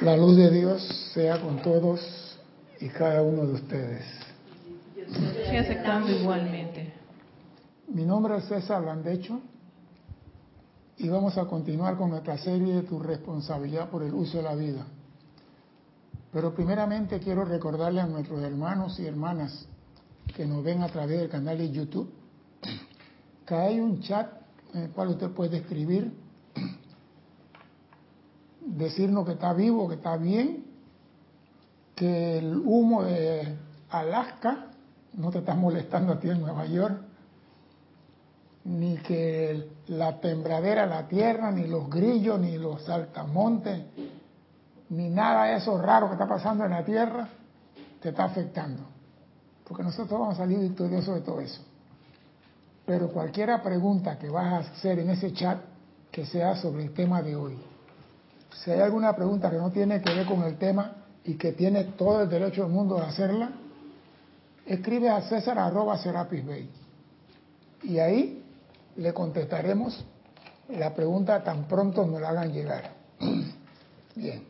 La luz de Dios sea con todos y cada uno de ustedes. Estoy aceptando igualmente. Mi nombre es César Landecho y vamos a continuar con nuestra serie de tu responsabilidad por el uso de la vida. Pero primeramente quiero recordarle a nuestros hermanos y hermanas que nos ven a través del canal de YouTube que hay un chat en el cual usted puede escribir, decirnos que está vivo, que está bien, que el humo de Alaska no te está molestando a ti en Nueva York, ni que la tembradera de la tierra, ni los grillos, ni los saltamontes, ni nada de eso raro que está pasando en la tierra, te está afectando. Porque nosotros vamos a salir victoriosos de todo eso. Pero cualquiera pregunta que vas a hacer en ese chat, que sea sobre el tema de hoy. Si hay alguna pregunta que no tiene que ver con el tema y que tiene todo el derecho del mundo de hacerla, escribe a César arroba Serapis Bay. Y ahí le contestaremos la pregunta tan pronto nos la hagan llegar. Bien.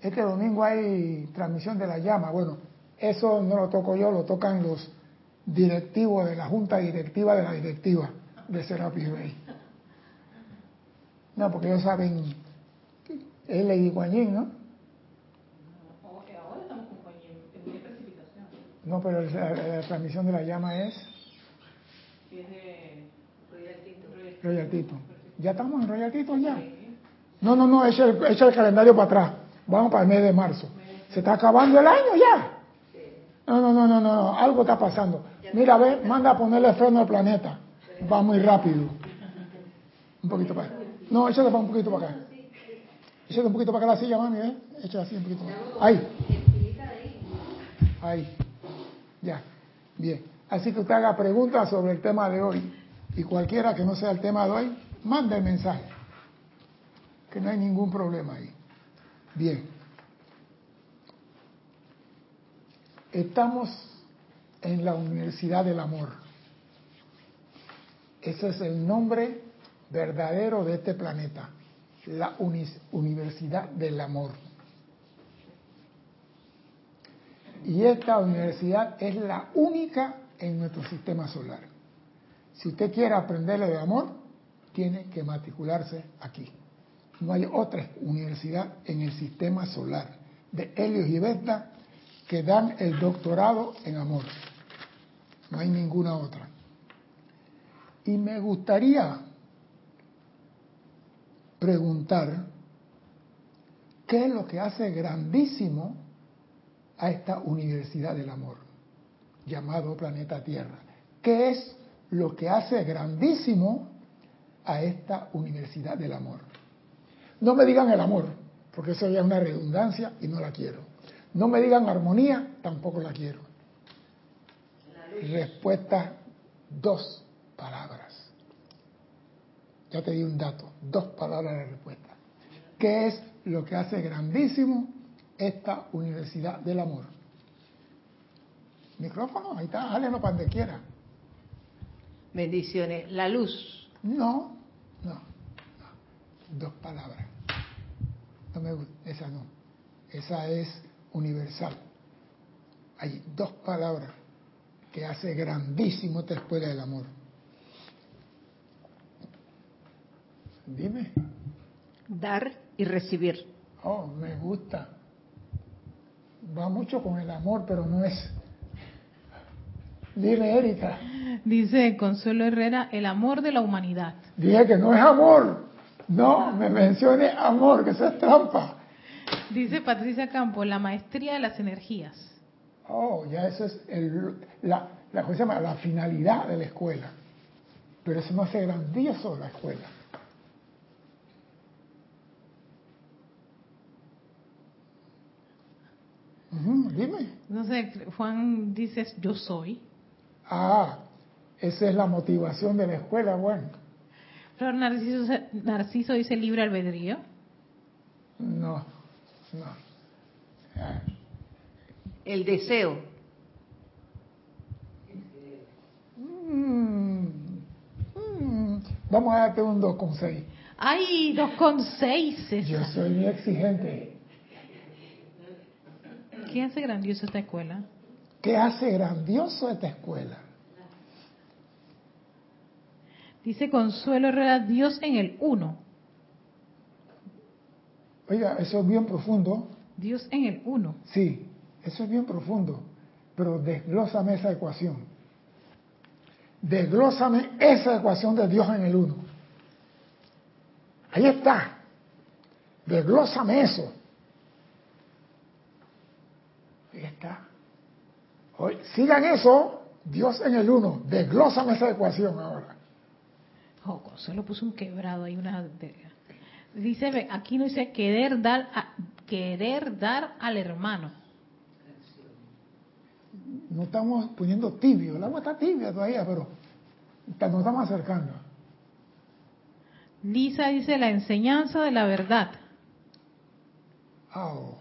Este domingo hay transmisión de la llama. Bueno, eso no lo toco yo, lo tocan los directivos de la junta directiva de la directiva de Serapis Bay. No, porque ellos saben, es Lady Guanyin, ¿no? No, pero la, la, transmisión de la llama es... Royal Tito. ¿Ya estamos en Royal Tito ya? No, no, no, echa el, echa el calendario para atrás. Vamos para el mes de marzo. Se está acabando el año ya. No, no, no, no, no, algo está pasando. Mira, ve, manda a ponerle freno al planeta. Va muy rápido. Un poquito para acá. No, échale para un poquito para acá. Échale un poquito para acá la silla, mami, ¿eh? Échale así un poquito. Ahí. Ahí. Ya. Bien. Así que usted haga preguntas sobre el tema de hoy. Y cualquiera que no sea el tema de hoy, mande el mensaje. Que no hay ningún problema ahí. Bien. Estamos en la Universidad del Amor. Ese es el nombre verdadero de este planeta, la Universidad del Amor. Y esta universidad es la única en nuestro sistema solar. Si usted quiere aprenderle de amor, tiene que matricularse aquí. No hay otra universidad en el sistema solar de Helios y Beta que dan el doctorado en amor. No hay ninguna otra. Y me gustaría preguntar qué es lo que hace grandísimo a esta Universidad del Amor, llamado Planeta Tierra. ¿Qué es lo que hace grandísimo a esta Universidad del Amor? No me digan el amor, porque eso ya es una redundancia y no la quiero. No me digan armonía, tampoco la quiero. Respuesta, dos palabras. Ya te di un dato, dos palabras de respuesta. ¿Qué es lo que hace grandísimo esta Universidad del Amor? Micrófono, ahí está, hálenlo para donde quiera. Bendiciones. La luz. No, no, no. Dos palabras. No me gusta, esa no. Esa es universal. Hay dos palabras que hace grandísimo esta escuela del amor. Dime. Dar y recibir. Oh, me gusta. Va mucho con el amor, pero no es. Dime, Erika. Dice Consuelo Herrera, el amor de la humanidad. Dije que no es amor. No, me mencione amor, que eso es trampa. Dice Patricia Campo, la maestría de las energías. Oh, ya eso es el, la, la, ¿cómo se llama? la finalidad de la escuela. Pero eso no hace grandioso la escuela. Ujú, dime. No sé, Juan dice, yo soy. Ah, esa es la motivación de la escuela, bueno. Flor Narciso, Narciso dice libre albedrío. No, no. El deseo. mm, mm, vamos a darte un 2 con 6. Ay, 2,6. Yo soy muy exigente. ¿Qué hace grandioso esta escuela? ¿Qué hace grandioso esta escuela? Dice Consuelo Herrera, Dios en el uno. Oiga, eso es bien profundo. Dios en el uno. Sí, eso es bien profundo. Pero desglósame esa ecuación. Desglósame esa ecuación de Dios en el uno. Ahí está. Desglósame eso. Ahí está. Hoy, sigan eso, Dios en el uno. Desglósame esa ecuación ahora. Oh, Consuelo puso un quebrado ahí, una... Dice, aquí no dice querer dar, a- querer dar al hermano. No estamos poniendo tibio. El agua está tibia todavía, pero nos estamos acercando. Lisa dice la enseñanza de la verdad. Oh,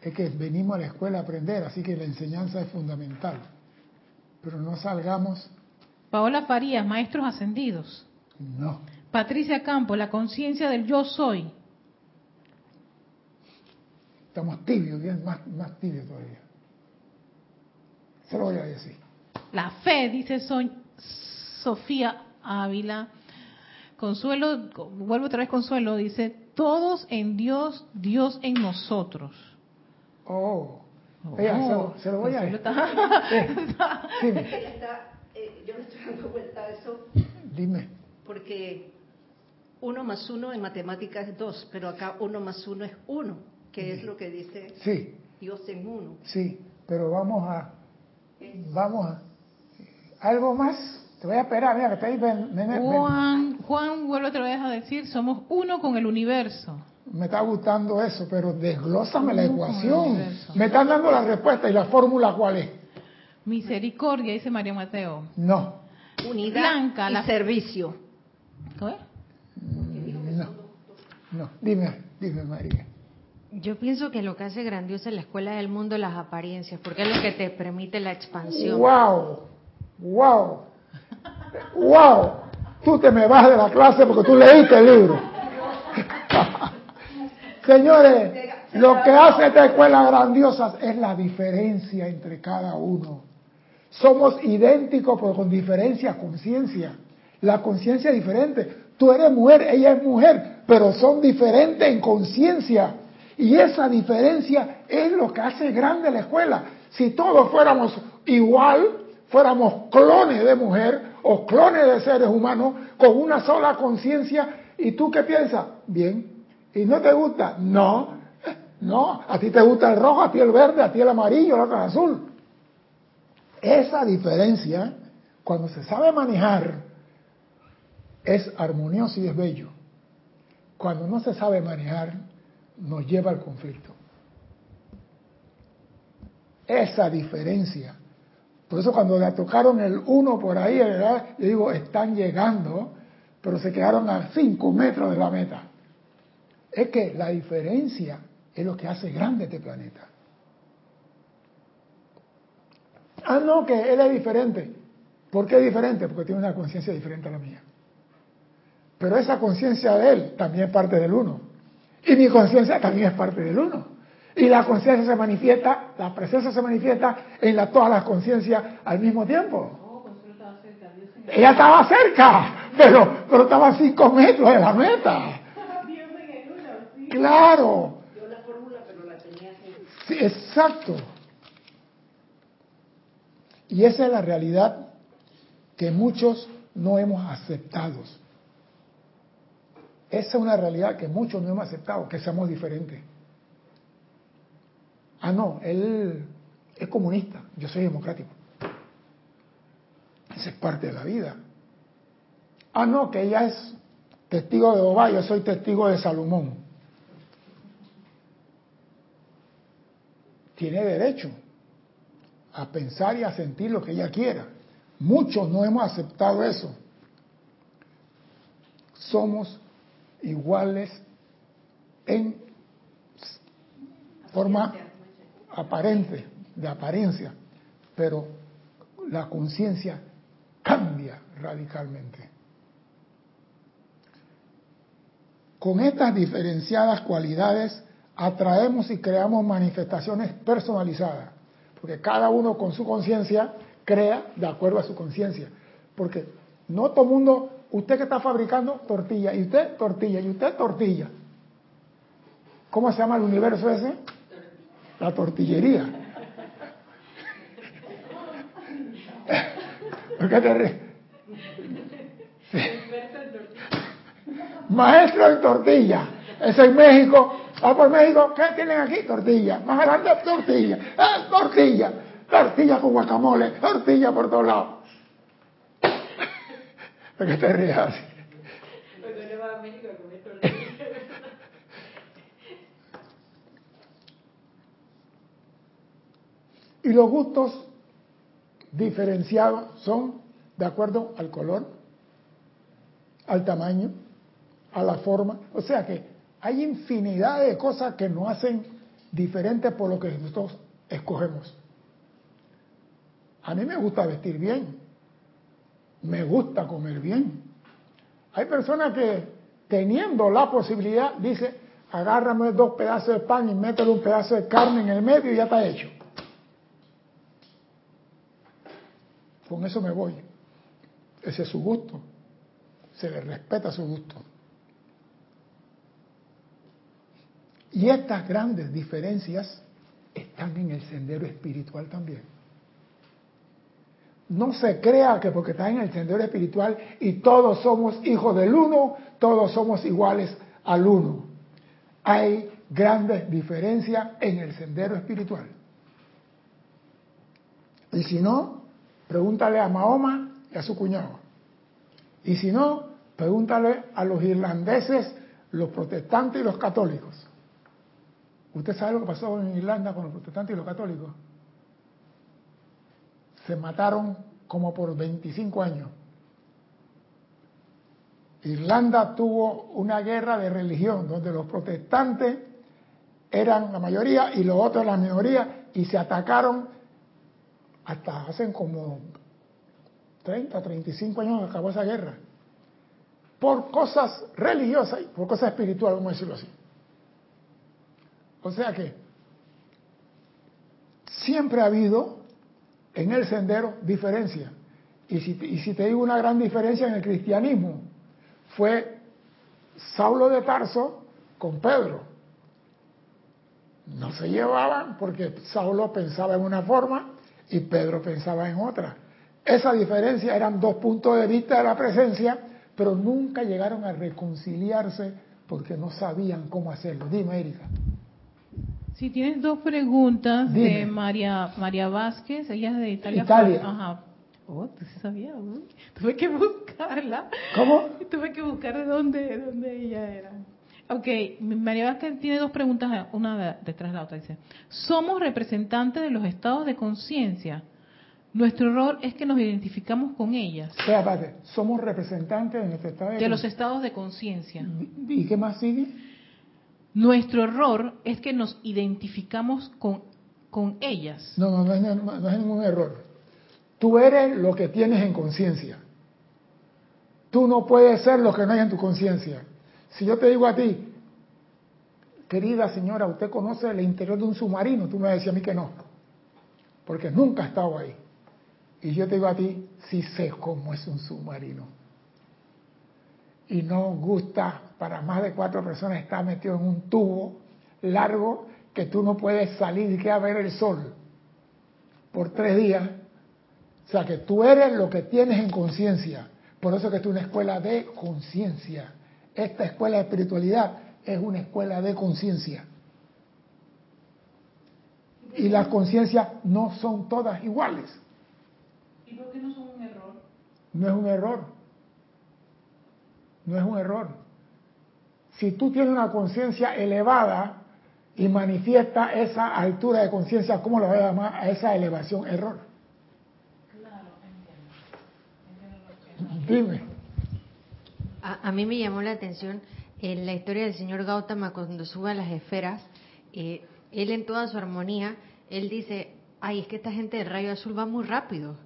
es que venimos a la escuela a aprender, así que la enseñanza es fundamental. Pero no salgamos, Paola Farías, maestros ascendidos. no. Patricia Campos, la conciencia del yo soy. Estamos tibios, bien más, más tibios todavía. Se lo voy a decir. La fe, dice Soñ- Sofía Ávila. Consuelo, vuelvo otra vez Consuelo, dice, todos en Dios, Dios en nosotros. Oh, Ella, se, lo, se lo voy a Sí, está, eh, yo le estoy dando vuelta a eso dime. porque uno más uno en matemáticas es dos, pero acá uno más uno es uno, que es lo que dice Sí, Dios en uno. sí, pero vamos a, vamos a, algo más. Te voy a esperar, mira que ahí. ven- ven- ven. Juan, Juan vuelve otra vez a decir, somos uno con el universo. Me está gustando eso, pero desglósame la ecuación. Me están dando la respuesta y la fórmula cuál es. Misericordia, dice María Mateo. No, Unidad Blanca, y la- servicio. ¿Qué? no, no. Dime, dime María. Yo pienso que lo que hace grandiosa la escuela es el mundo las apariencias, porque es lo que te permite la expansión. Wow, wow, wow. Tú te me vas de la clase porque tú leíste el libro. Señores, lo que hace esta escuela grandiosa es la diferencia entre cada uno. Somos idénticos pero con diferencia conciencia. La conciencia es diferente. Tú eres mujer, ella es mujer, pero son diferentes en conciencia. Y esa diferencia es lo que hace grande la escuela. Si todos fuéramos igual, fuéramos clones de mujer o clones de seres humanos con una sola conciencia, ¿y tú qué piensas? Bien. ¿Y no te gusta? No. No, a ti te gusta el rojo, a ti el verde, a ti el amarillo, el otro el azul. Esa diferencia, cuando se sabe manejar, es armonioso y es bello. Cuando no se sabe manejar, nos lleva al conflicto. Esa diferencia. Por eso cuando le tocaron el uno por ahí, ¿verdad? yo digo, están llegando, pero se quedaron a cinco metros de la meta. Es que la diferencia es lo que hace grande este planeta. Ah, no, que él es diferente. ¿Por qué es diferente? Porque tiene una conciencia diferente a la mía. Pero esa conciencia de él también es parte del uno. Y mi conciencia también es parte del uno. Y la conciencia se manifiesta, la presencia se manifiesta en la, todas las conciencias al mismo tiempo. Ella estaba cerca, pero, pero estaba a cinco metros de la meta. Claro. Sí, exacto. Y esa es la realidad que muchos no hemos aceptado. Esa es una realidad que muchos no hemos aceptado, que seamos diferentes. Ah, no, él es comunista, yo soy democrático. Esa es parte de la vida. Ah, no, que ella es testigo de Jehová, yo soy testigo de Salomón. Tiene derecho a pensar y a sentir lo que ella quiera. Muchos no hemos aceptado eso. Somos iguales en forma aparente, de apariencia, pero la conciencia cambia radicalmente. Con estas diferenciadas cualidades atraemos y creamos manifestaciones personalizadas, porque cada uno con su conciencia crea de acuerdo a su conciencia. Porque no todo el mundo, usted que está fabricando tortilla, y usted tortilla, y usted tortilla. ¿Cómo se llama el universo ese? La tortillería. ¿Por qué te ríes? Maestro en tortilla. Es en México. Va por México. ¿Qué tienen aquí? Tortilla. Más adelante, tortilla. ¡Ah, tortilla. Tortilla con guacamole. Tortilla por todos lados. ¿Por qué te ríes así? Porque le va a México a comer tortilla. Y los gustos diferenciados son de acuerdo al color, al tamaño, a la forma. O sea que hay infinidad de cosas que nos hacen diferentes por lo que nosotros escogemos. A mí me gusta vestir bien, me gusta comer bien. Hay personas que teniendo la posibilidad, dice, agárrame dos pedazos de pan y métele un pedazo de carne en el medio y ya está hecho. Con eso me voy. Ese es su gusto. Se le respeta su gusto. Y estas grandes diferencias están en el sendero espiritual también. No se crea que porque está en el sendero espiritual y todos somos hijos del uno, todos somos iguales al uno. Hay grandes diferencias en el sendero espiritual. Y si no, pregúntale a Mahoma y a su cuñado. Y si no, pregúntale a los irlandeses, los protestantes y los católicos. ¿Usted sabe lo que pasó en Irlanda con los protestantes y los católicos? Se mataron como por 25 años. Irlanda tuvo una guerra de religión donde los protestantes eran la mayoría y los otros la minoría y se atacaron hasta hace como 30, 35 años que acabó esa guerra. Por cosas religiosas y por cosas espirituales, vamos a decirlo así. O sea que siempre ha habido en el sendero diferencia. Y si, y si te digo una gran diferencia en el cristianismo, fue Saulo de Tarso con Pedro. No se llevaban porque Saulo pensaba en una forma y Pedro pensaba en otra. Esa diferencia eran dos puntos de vista de la presencia, pero nunca llegaron a reconciliarse porque no sabían cómo hacerlo. Dime, Erika. Si tienes dos preguntas de. María María Vázquez, ella es de Italia. Italia. Ajá. Oh, tú sí sabías. Tuve que buscarla. ¿Cómo? Tuve que buscar de dónde, de dónde ella era. Ok, María Vázquez tiene dos preguntas, una de- detrás de la otra. Dice, ¿somos representantes de los estados de conciencia? Nuestro error es que nos identificamos con ellas, Espera, espérate. Somos representantes de nuestro estado de de los estados de conciencia. ¿Y qué más sigue? Nuestro error es que nos identificamos con, con ellas. No, no, no es, no, es ningún error. Tú eres lo que tienes en conciencia. Tú no puedes ser lo que no hay en tu conciencia. Si yo te digo a ti, querida señora, ¿usted conoce el interior de un submarino? Tú me decías a mí que no, porque nunca he estado ahí. Y yo te digo a ti, sí sé cómo es un submarino. Y no gusta para más de cuatro personas estar metido en un tubo largo que tú no puedes salir y que a ver el sol por tres días. O sea que tú eres lo que tienes en conciencia. Por eso que es una escuela de conciencia. Esta escuela de espiritualidad es una escuela de conciencia. Y las conciencias no son todas iguales. ¿Y por qué no son un error? No es un error. No es un error. Si tú tienes una conciencia elevada y manifiesta esa altura de conciencia, ¿cómo lo voy a llamar a esa elevación? Error. Dime. A, a mí me llamó la atención en la historia del señor Gautama cuando sube a las esferas. eh, él en toda su armonía, él dice, ay, es que esta gente del rayo azul va muy rápido.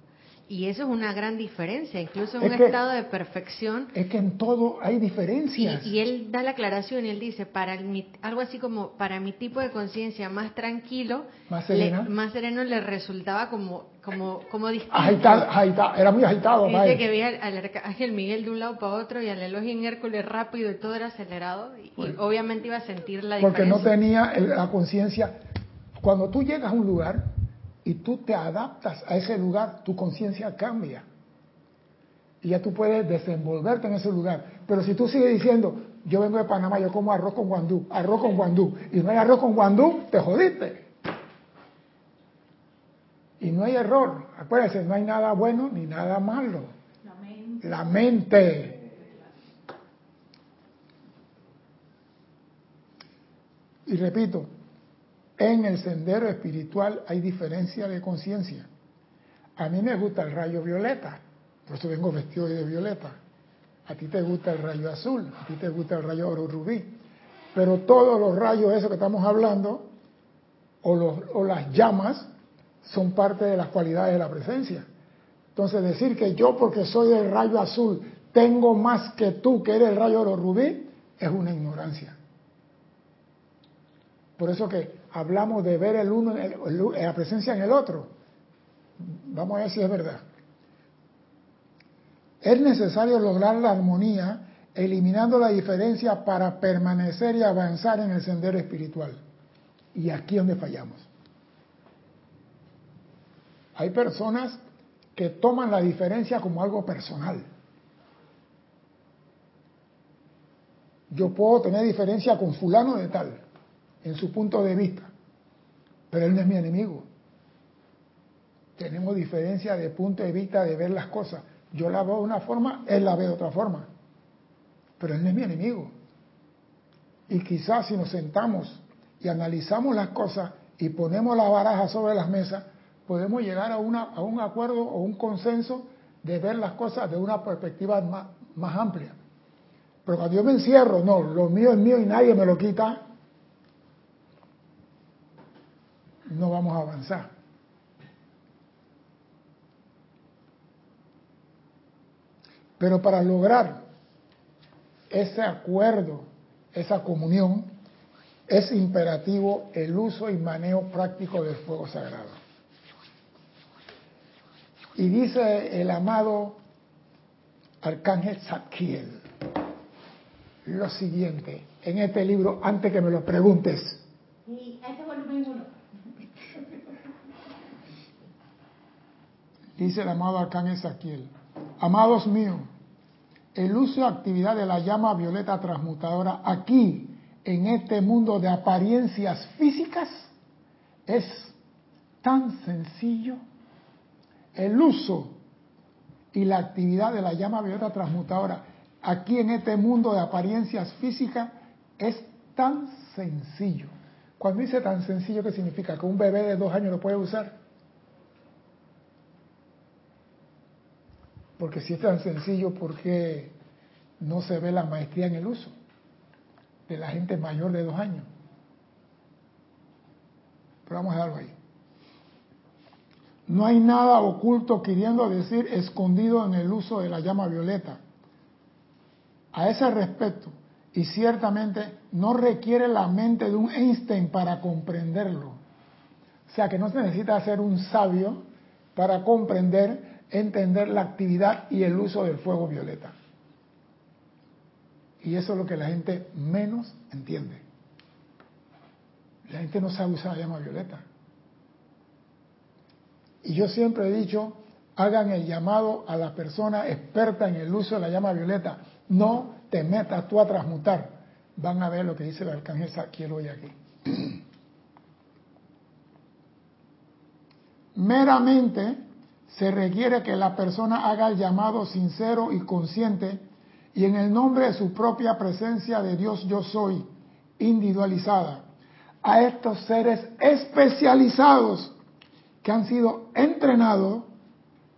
Y eso es una gran diferencia, incluso en Es un que- estado de perfección. Es que en todo hay Y, diferencias. y él da la aclaración y él dice, para mi- algo así como, para mi tipo de conciencia más tranquilo, Más le- serena. más sereno le resultaba como, como, como distinto. Agitado, agitado, era muy agitado. Dice vaya. que veía al, al arcángel Miguel de un lado para otro y al Elohim Hércules rápido y todo era acelerado. Y, y obviamente iba a sentir la porque no diferencia. tenía el- la conciencia. Cuando tú llegas a un lugar y tú te adaptas a ese lugar, tu conciencia cambia. Y ya tú puedes desenvolverte en ese lugar. Pero si tú sigues diciendo, yo vengo de Panamá, yo como arroz con guandú, arroz con guandú, y no hay arroz con guandú, te jodiste. Y no hay error. Acuérdense, no hay nada bueno ni nada malo. La mente. La mente. Y repito, en el sendero espiritual hay diferencia de conciencia. A mí me gusta el rayo violeta, por eso vengo vestido de violeta. A ti te gusta el rayo azul, a ti te gusta el rayo oro rubí. Pero todos los rayos, esos que estamos hablando, o, los, o las llamas, son parte de las cualidades de la presencia. Entonces decir que yo porque soy del rayo azul tengo más que tú que eres el rayo oro rubí es una ignorancia. Por eso que hablamos de ver el uno el- el- la presencia en el otro. Vamos a ver si es verdad. Es necesario lograr la armonía eliminando la diferencia para permanecer y avanzar en el sendero espiritual. Y aquí es donde fallamos. Hay personas que toman la diferencia como algo personal. Yo puedo tener diferencia con fulano de tal, en su punto de vista, pero él no es mi enemigo. Tenemos diferencia de punto de vista de ver las cosas. Yo la veo de una forma, él la ve de otra forma, pero él no es mi enemigo. Y quizás si nos sentamos y analizamos las cosas y ponemos la baraja sobre las mesas, podemos llegar a, una, a un acuerdo o un consenso de ver las cosas de una perspectiva más, más amplia. Pero cuando yo me encierro, no, lo mío es mío y nadie me lo quita, no vamos a avanzar. Pero para lograr ese acuerdo, esa comunión, es imperativo el uso y manejo práctico del fuego sagrado. Y dice el amado Arcángel Zadkiel lo siguiente en este libro, antes que me lo preguntes. Este volumen. Dice el amado Arcángel Zadkiel, amados míos, el uso y actividad de la llama violeta transmutadora aquí, en este mundo de apariencias físicas, es tan sencillo. El uso y la actividad de la llama violeta transmutadora aquí en este mundo de apariencias físicas es tan sencillo. Cuando dice tan sencillo, ¿qué significa? ¿Que un bebé de dos años lo puede usar? Porque si es tan sencillo, ¿por qué no se ve la maestría en el uso de la gente mayor de dos años? Pero vamos a dejarlo ahí. No hay nada oculto queriendo decir escondido en el uso de la llama violeta. A ese respecto, y ciertamente no requiere la mente de un Einstein para comprenderlo. O sea que no se necesita ser un sabio para comprender, entender la actividad y el uso del fuego violeta. Y eso es lo que la gente menos entiende. La gente no sabe usar la llama violeta. Y yo siempre he dicho, hagan el llamado a la persona experta en el uso de la llama violeta. No te metas tú a transmutar. Van a ver lo que dice el arcángel Saquiel hoy aquí. Meramente se requiere que la persona haga el llamado sincero y consciente y en el nombre de su propia presencia de Dios yo soy, individualizada, a estos seres especializados que han sido entrenados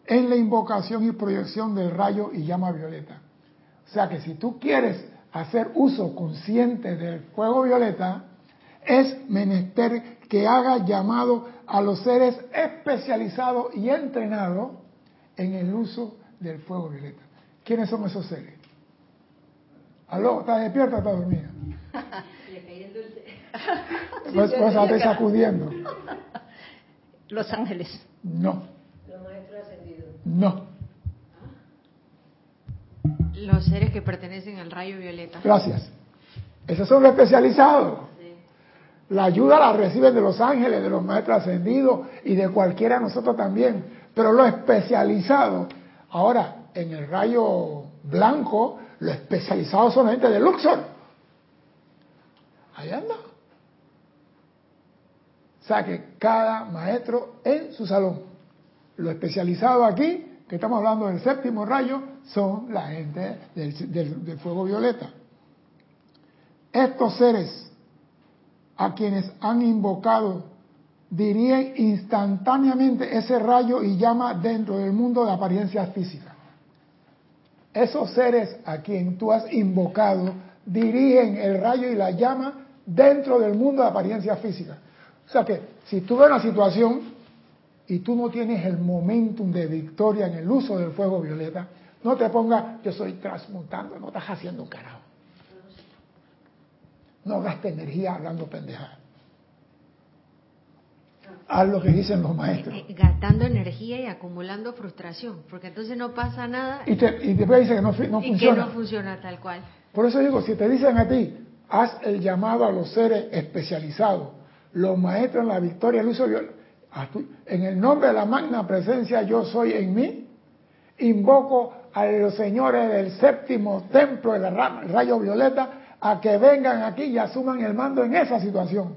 en la invocación y proyección del rayo y llama violeta. O sea que si tú quieres hacer uso consciente del fuego violeta, es menester que haga llamado a los seres especializados y entrenados en el uso del fuego violeta. ¿Quiénes son esos seres? ¿Aló? ¿Estás despierta o estás dormida? Le caí el dulce. Pues, pues sacudiendo. Los ángeles. No, Los maestros ascendidos. no. Los seres que pertenecen al rayo violeta. Gracias. Esos son los especializados. La ayuda la reciben de los ángeles, de los maestros ascendidos y de cualquiera de nosotros también. Pero lo especializado, ahora en el rayo blanco, lo especializado son la gente de Luxor. Ahí anda. O sea que cada maestro en su salón. Lo especializado aquí, que estamos hablando del séptimo rayo, son la gente del- del fuego violeta. Estos seres a quienes han invocado dirían instantáneamente ese rayo y llama dentro del mundo de apariencia física. Esos seres a quien tú has invocado dirigen el rayo y la llama dentro del mundo de apariencia física. O sea que si tú ves una situación y tú no tienes el momentum de victoria en el uso del fuego violeta, no te pongas, yo estoy transmutando, no estás haciendo un carajo. No gastes energía hablando pendejadas. Haz lo que dicen los maestros. Eh, Gastando energía y acumulando frustración, porque entonces no pasa nada Y, te- y después dice que no, no y que funciona. no funciona tal cual. Por eso digo, si te dicen a ti, haz el llamado a los seres especializados, los maestros en la victoria, el uso tu- en el nombre de la magna presencia yo soy en mí, invoco a los señores del séptimo templo del ra- rayo violeta a que vengan aquí y asuman el mando en esa situación.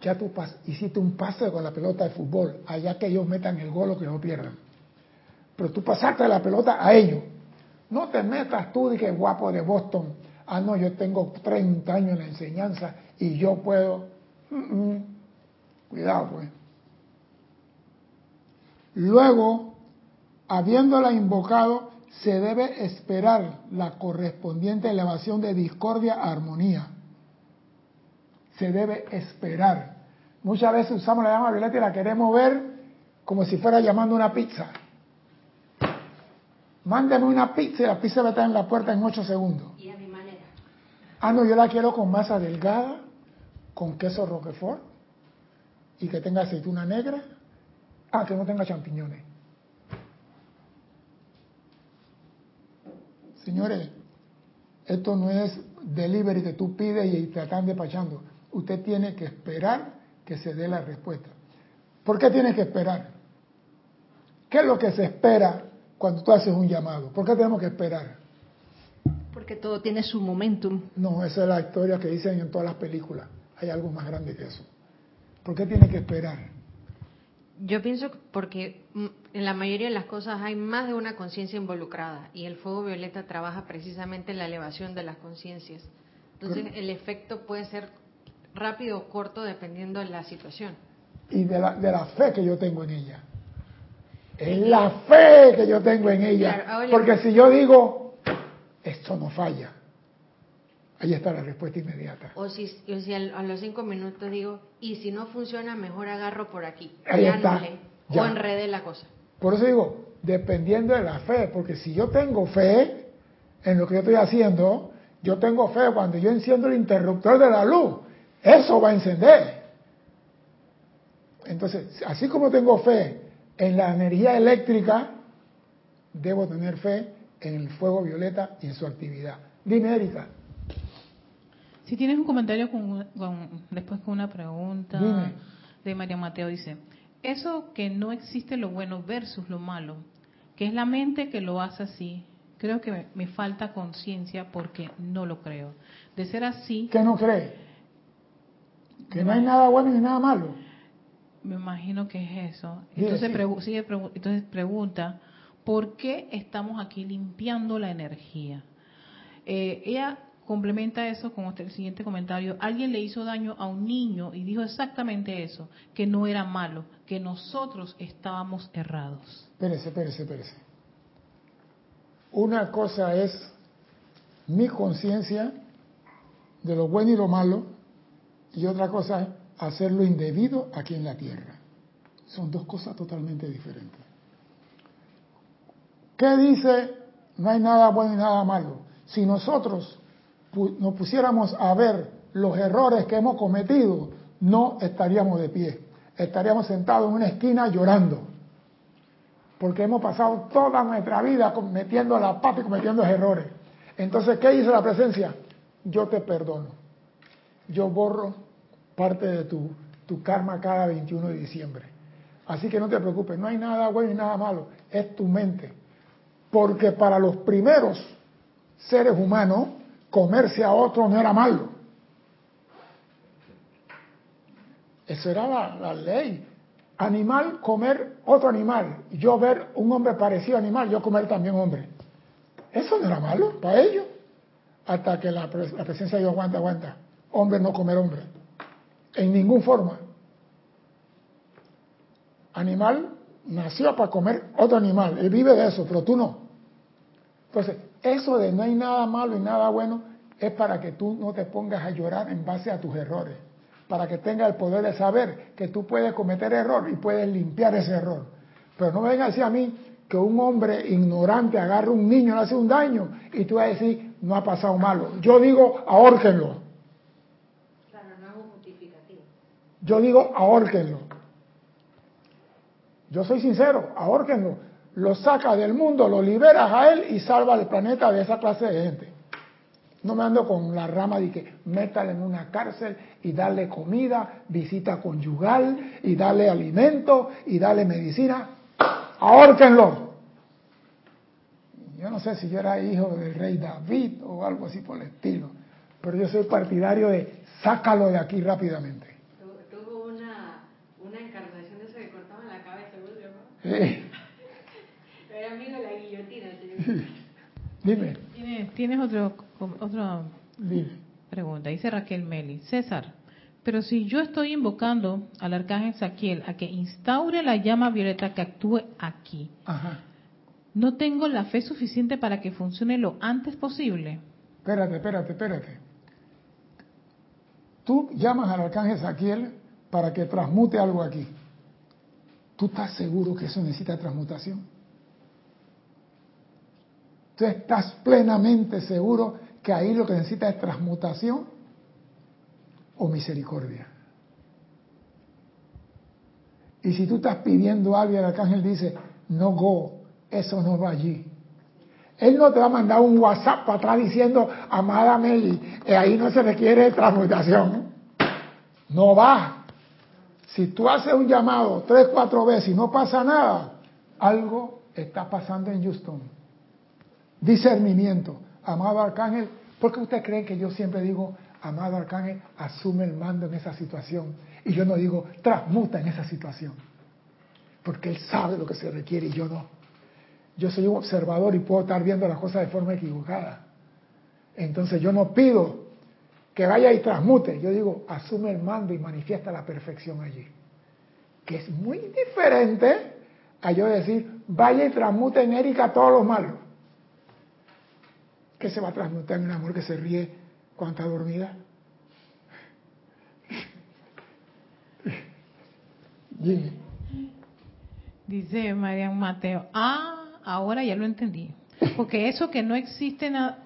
Ya tú hiciste un pase con la pelota de fútbol, allá que ellos metan el gol o que no pierdan. Pero tú pasaste la pelota a ellos. No te metas tú de que guapo de Boston. Ah, no, yo tengo 30 años en la enseñanza y yo puedo. Cuidado, pues. Luego, habiéndola invocado, se debe esperar la correspondiente elevación de discordia a armonía. Se debe esperar. Muchas veces usamos la llama violeta y la queremos ver como si fuera llamando una pizza. Mándeme una pizza y la pizza va a estar en la puerta en 8 segundos. Y a mi manera. Ah, no, yo la quiero con masa delgada, con queso roquefort y que tenga aceituna negra. Ah, que no tenga champiñones. Señores, esto no es delivery que tú pides y te están despachando. Usted tiene que esperar que se dé la respuesta. ¿Por qué tiene que esperar? ¿Qué es lo que se espera cuando tú haces un llamado? ¿Por qué tenemos que esperar? Porque todo tiene su momentum. No, esa es la historia que dicen en todas las películas. Hay algo más grande que eso. ¿Por qué tiene que esperar? Yo pienso que porque mm, en la mayoría de las cosas hay más de una conciencia involucrada y el fuego violeta trabaja precisamente en la elevación de las conciencias. Entonces el efecto puede ser rápido o corto dependiendo de la situación. Y de la, de la fe que yo tengo en ella. Es la fe que yo tengo en ella. Claro, Porque si yo digo, esto no falla, ahí está la respuesta inmediata. O si, o si al- a los cinco minutos digo, y si no funciona, mejor agarro por aquí. Ahí está, ya. O enredé la cosa. Por eso digo, dependiendo de la fe, porque si yo tengo fe en lo que yo estoy haciendo, yo tengo fe cuando yo enciendo el interruptor de la luz, eso va a encender. Entonces, así como tengo fe en la energía eléctrica, debo tener fe en el fuego violeta y en su actividad. Dime, Erika. Si tienes un comentario con, con- después con una pregunta Dime. de María Mateo, dice, eso que no existe lo bueno versus lo malo, que es la mente que lo hace así, creo que me, me falta conciencia porque no lo creo. De ser así, ¿Qué no cree? Que no hay nada bueno ni nada malo. me imagino que es eso. Sí, Entonces, sí. pregu- sigue pregu- entonces pregunta, ¿por qué estamos aquí limpiando la energía? Eh, ella complementa eso con el siguiente comentario. Alguien le hizo daño a un niño y dijo exactamente eso, que no era malo, que nosotros estábamos errados. Espérese, espérese, espérese. Una cosa es mi conciencia de lo bueno y lo malo, y otra cosa es hacer lo indebido aquí en la tierra. Son dos cosas totalmente diferentes. ¿qué dice? No hay nada bueno y nada malo. Si nosotros nos pusiéramos a ver los errores que hemos cometido, no estaríamos de pie. Estaríamos sentados en una esquina llorando. Porque hemos pasado toda nuestra vida cometiendo la pata y cometiendo errores. Entonces, ¿qué dice la presencia? Yo te perdono. Yo borro parte de tu, tu karma cada 21 de diciembre. Así que no te preocupes, no hay nada bueno y nada malo, es tu mente. Porque para los primeros seres humanos, comerse a otro no era malo. Eso era la, ley. Animal, comer otro animal. Yo ver un hombre parecido a animal, yo comer también hombre. Eso no era malo para ellos. Hasta que la, presencia dijo, aguanta, aguanta. Hombre no comer hombre. En ninguna forma. Animal nació para comer otro animal. Él vive de eso, pero tú no. Entonces, eso de no hay nada malo y nada bueno es para que tú no te pongas a llorar en base a tus errores. Para que tengas el poder de saber que tú puedes cometer error y puedes limpiar ese error. Pero no vengas a decir a mí que un hombre ignorante agarre un niño, le hace un daño y tú vas a decir, no ha pasado malo. Yo digo, ahórquenlo. Claro, no es un justificativo. Yo digo, ahórquenlo. Yo soy sincero, ahórquenlo. Lo saca del mundo, lo liberas a él y salva el planeta de esa clase de gente. No me ando con la rama de que métale en una cárcel y darle comida, visita conyugal y darle alimento y darle medicina. Ahórquenlo. Yo no sé si yo era hijo del rey David o algo así por el estilo, pero yo soy partidario de sácalo de aquí rápidamente. Tuvo una, una encarnación de eso que cortaban la cabeza, ¿no? Sí. Era amigo de la guillotina, señor. Dime. ¿Tienes, ¿tienes otro, otra pregunta? Dice Raquel Meli. César, pero si yo estoy invocando al arcángel Saquiel a que instaure la llama violeta que actúe aquí, Ajá. ¿no tengo la fe suficiente para que funcione lo antes posible? Espérate, espérate, espérate. Tú llamas al arcángel Saquiel para que transmute algo aquí. ¿Tú estás seguro que eso necesita transmutación? ¿Tú estás plenamente seguro que ahí lo que necesita es transmutación o misericordia? Y si tú estás pidiendo algo y el arcángel dice, no go, eso no va allí. Él no te va a mandar un WhatsApp para atrás diciendo, amada Meli, eh, ahí no se requiere transmutación. No va. Si tú haces un llamado tres, cuatro veces y no pasa nada, algo está pasando en Houston. Discernimiento. Amado Arcángel, ¿por qué ustedes creen que yo siempre digo, amado Arcángel, asume el mando en esa situación? Y yo no digo, transmuta en esa situación. Porque Él sabe lo que se requiere y yo no. Yo soy un observador y puedo estar viendo las cosas de forma equivocada. Entonces yo no pido que vaya y transmute. Yo digo, asume el mando y manifiesta la perfección allí. Que es muy diferente a yo decir, vaya y transmute en Erika todos los malos. ¿Qué se va a transmutar en un amor que se ríe cuando está dormida? Dice Marian Mateo, ah, ahora ya lo entendí. Porque eso que no existe nada,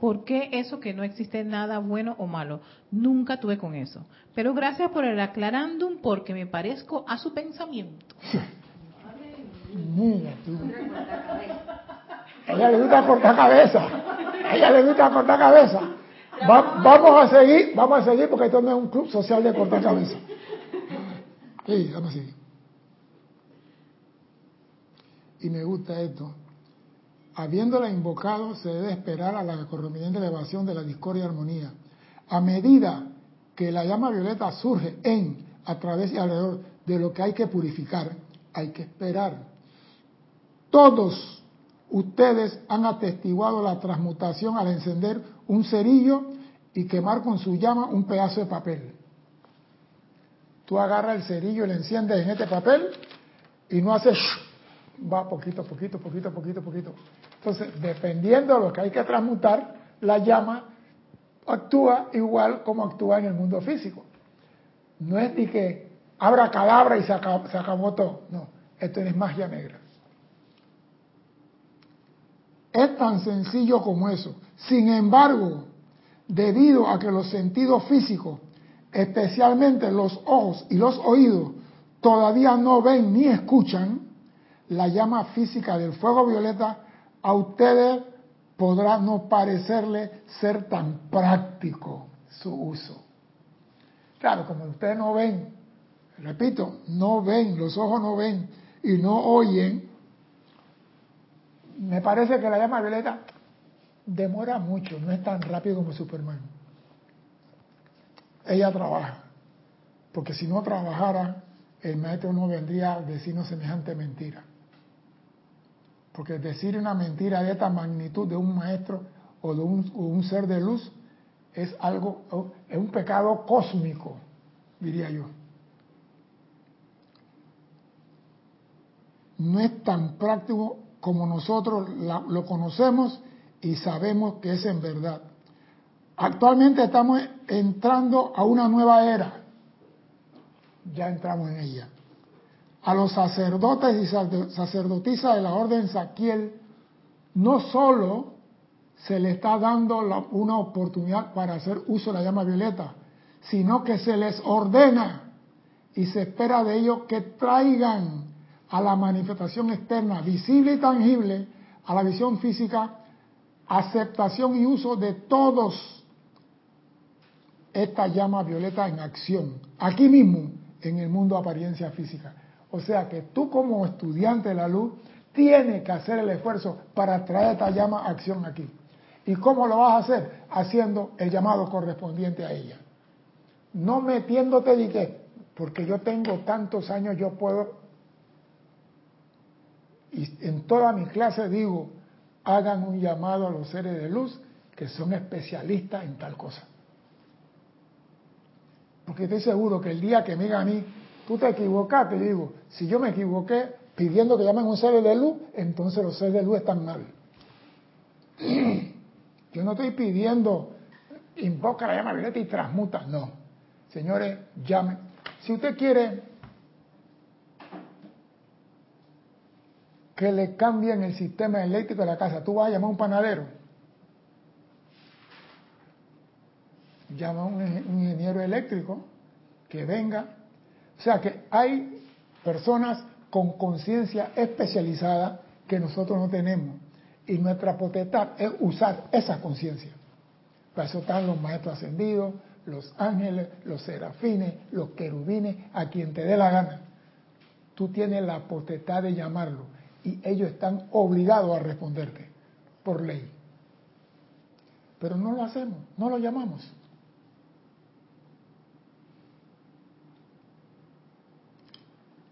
¿por qué eso que no existe nada bueno o malo? Nunca tuve con eso. Pero gracias por el aclarándum porque me parezco a su pensamiento. Mira tú. A ella le gusta cortar cabeza. A ella le gusta cortar cabeza. Va- vamos a seguir, vamos a seguir porque esto no es un club social de cortar cabeza. Sí, vamos a seguir. Y me gusta esto. Habiéndola invocado, se debe esperar a la correspondiente elevación de la discordia y armonía. A medida que la llama violeta surge en, a través y alrededor de lo que hay que purificar, hay que esperar. Todos ustedes han atestiguado la transmutación al encender un cerillo y quemar con su llama un pedazo de papel. Tú agarras el cerillo y le enciendes en este papel y no haces va poquito, poquito, poquito, poquito, poquito. Entonces, dependiendo de lo que hay que transmutar, la llama actúa igual como actúa en el mundo físico. No es ni que abra cadabra y se acabó, se acabó todo. No, esto es magia negra. Es tan sencillo como eso. Sin embargo, debido a que los sentidos físicos, especialmente los ojos y los oídos, todavía no ven ni escuchan, la llama física del fuego violeta a ustedes podrá no parecerle ser tan práctico su uso. Claro, como ustedes no ven, repito, no ven, los ojos no ven y no oyen, me parece que la llama violeta demora mucho, no es tan rápido como Superman. Ella trabaja, porque si no trabajara, el maestro no vendría a decirnos semejante mentira. Porque decir una mentira de esta magnitud de un maestro o de un, un ser de luz es algo, es un pecado cósmico, diría yo. No es tan práctico como nosotros lo conocemos y sabemos que es en verdad. Actualmente estamos entrando a una nueva era. Ya entramos en ella. A los sacerdotes y sacerdotisas de la orden Saquiel no solo se le está dando una oportunidad para hacer uso de la llama violeta, sino que se les ordena y se espera de ellos que traigan a la manifestación externa, visible y tangible, a la visión física, aceptación y uso de todos esta llama violeta en acción, aquí mismo, en el mundo apariencia física. O sea que tú como estudiante de la luz tienes que hacer el esfuerzo para traer esta llama a acción aquí. ¿Y cómo lo vas a hacer? Haciendo el llamado correspondiente a ella. No metiéndote de que, porque yo tengo tantos años, yo puedo y en toda mi clase digo, hagan un llamado a los seres de luz que son especialistas en tal cosa. Porque estoy seguro que el día que me digan a mí, tú te equivocaste, digo, si yo me equivoqué pidiendo que llamen un ser de luz, entonces los seres de luz están mal. Yo no estoy pidiendo, invoca la llama violeta y transmuta, no. Señores, llamen. Si usted quiere que le cambien el sistema eléctrico de la casa. Tú vas a llamar a un panadero. Llama a un, ingeniero eléctrico que venga. O sea que hay personas con conciencia especializada que nosotros no tenemos. Y nuestra potestad es usar esa conciencia. Para eso están los maestros ascendidos, los ángeles, los serafines, los querubines, a quien te dé la gana. Tú tienes la potestad de llamarlo y ellos están obligados a responderte por ley. Pero no lo hacemos, no lo llamamos.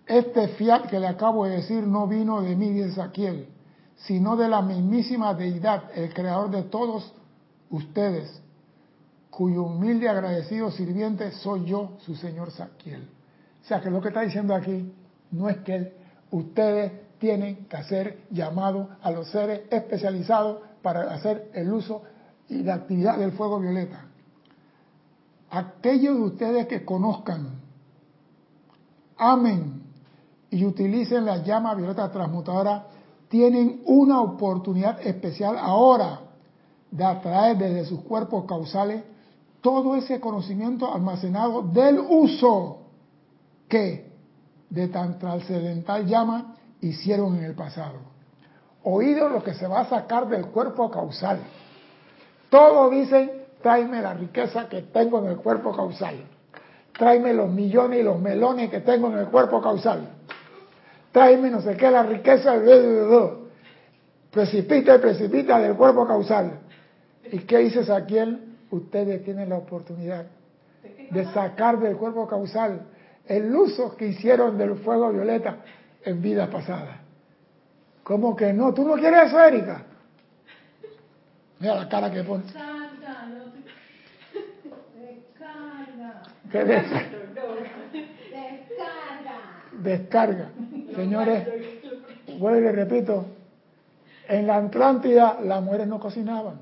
Este fiat que le acabo de decir no vino de mí, de Saquiel, sino de la mismísima deidad, el creador de todos ustedes, cuyo humilde agradecido sirviente soy yo, su señor Saquiel. O sea que lo que está diciendo aquí no es que ustedes tienen que hacer llamado a los seres especializados para hacer el uso y la actividad del fuego violeta. Aquellos de ustedes que conozcan, amen y utilicen la llama violeta transmutadora, tienen una oportunidad especial ahora de atraer desde sus cuerpos causales todo ese conocimiento almacenado del uso que de tan trascendental llama hicieron en el pasado. Oído lo que se va a sacar del cuerpo causal. Todos dicen, tráeme la riqueza que tengo en el cuerpo causal. Tráeme los millones y los melones que tengo en el cuerpo causal. Tráeme no sé qué, la riqueza. Precipita y precipita del cuerpo causal. ¿Y qué dices aquí? Ustedes tienen la oportunidad de sacar del cuerpo causal el uso que hicieron del fuego violeta en vida pasada. ¿Cómo que no? ¿Tú no quieres eso, Erika? Mira la cara que pone. ¿Qué Descarga. Descarga. Señores, vuelvo y repito. En la Atlántida las mujeres no cocinaban,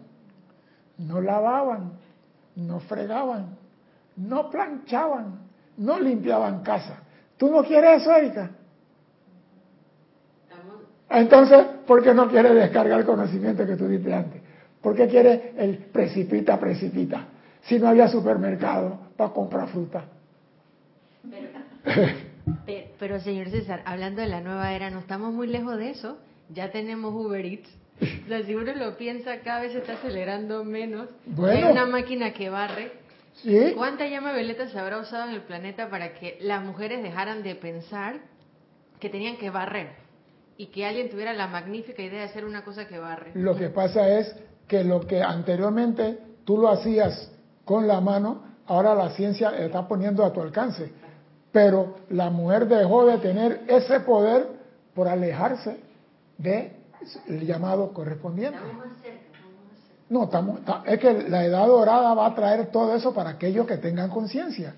no lavaban, no fregaban, no planchaban, no limpiaban casa. ¿Tú no quieres eso, Erika? Entonces, ¿por qué no quiere descargar el conocimiento que tú diste antes? ¿Por qué quiere el precipita, precipita? Si no había supermercado para comprar fruta. Pero, pero, señor César, hablando de la nueva era, no estamos muy lejos de eso. Ya tenemos Uber Eats. O sea, si uno lo piensa, cada vez se está acelerando menos. Bueno. Hay una máquina que barre. ¿Sí? ¿Cuánta llama violeta se habrá usado en el planeta para que las mujeres dejaran de pensar que tenían que barrer? Y que alguien tuviera la magnífica idea de hacer una cosa que barre. Lo que pasa es que lo que anteriormente tú lo hacías con la mano, ahora la ciencia está poniendo a tu alcance. Pero la mujer dejó de tener ese poder por alejarse del llamado correspondiente. No, estamos, es que la edad dorada va a traer todo eso para aquellos que tengan conciencia.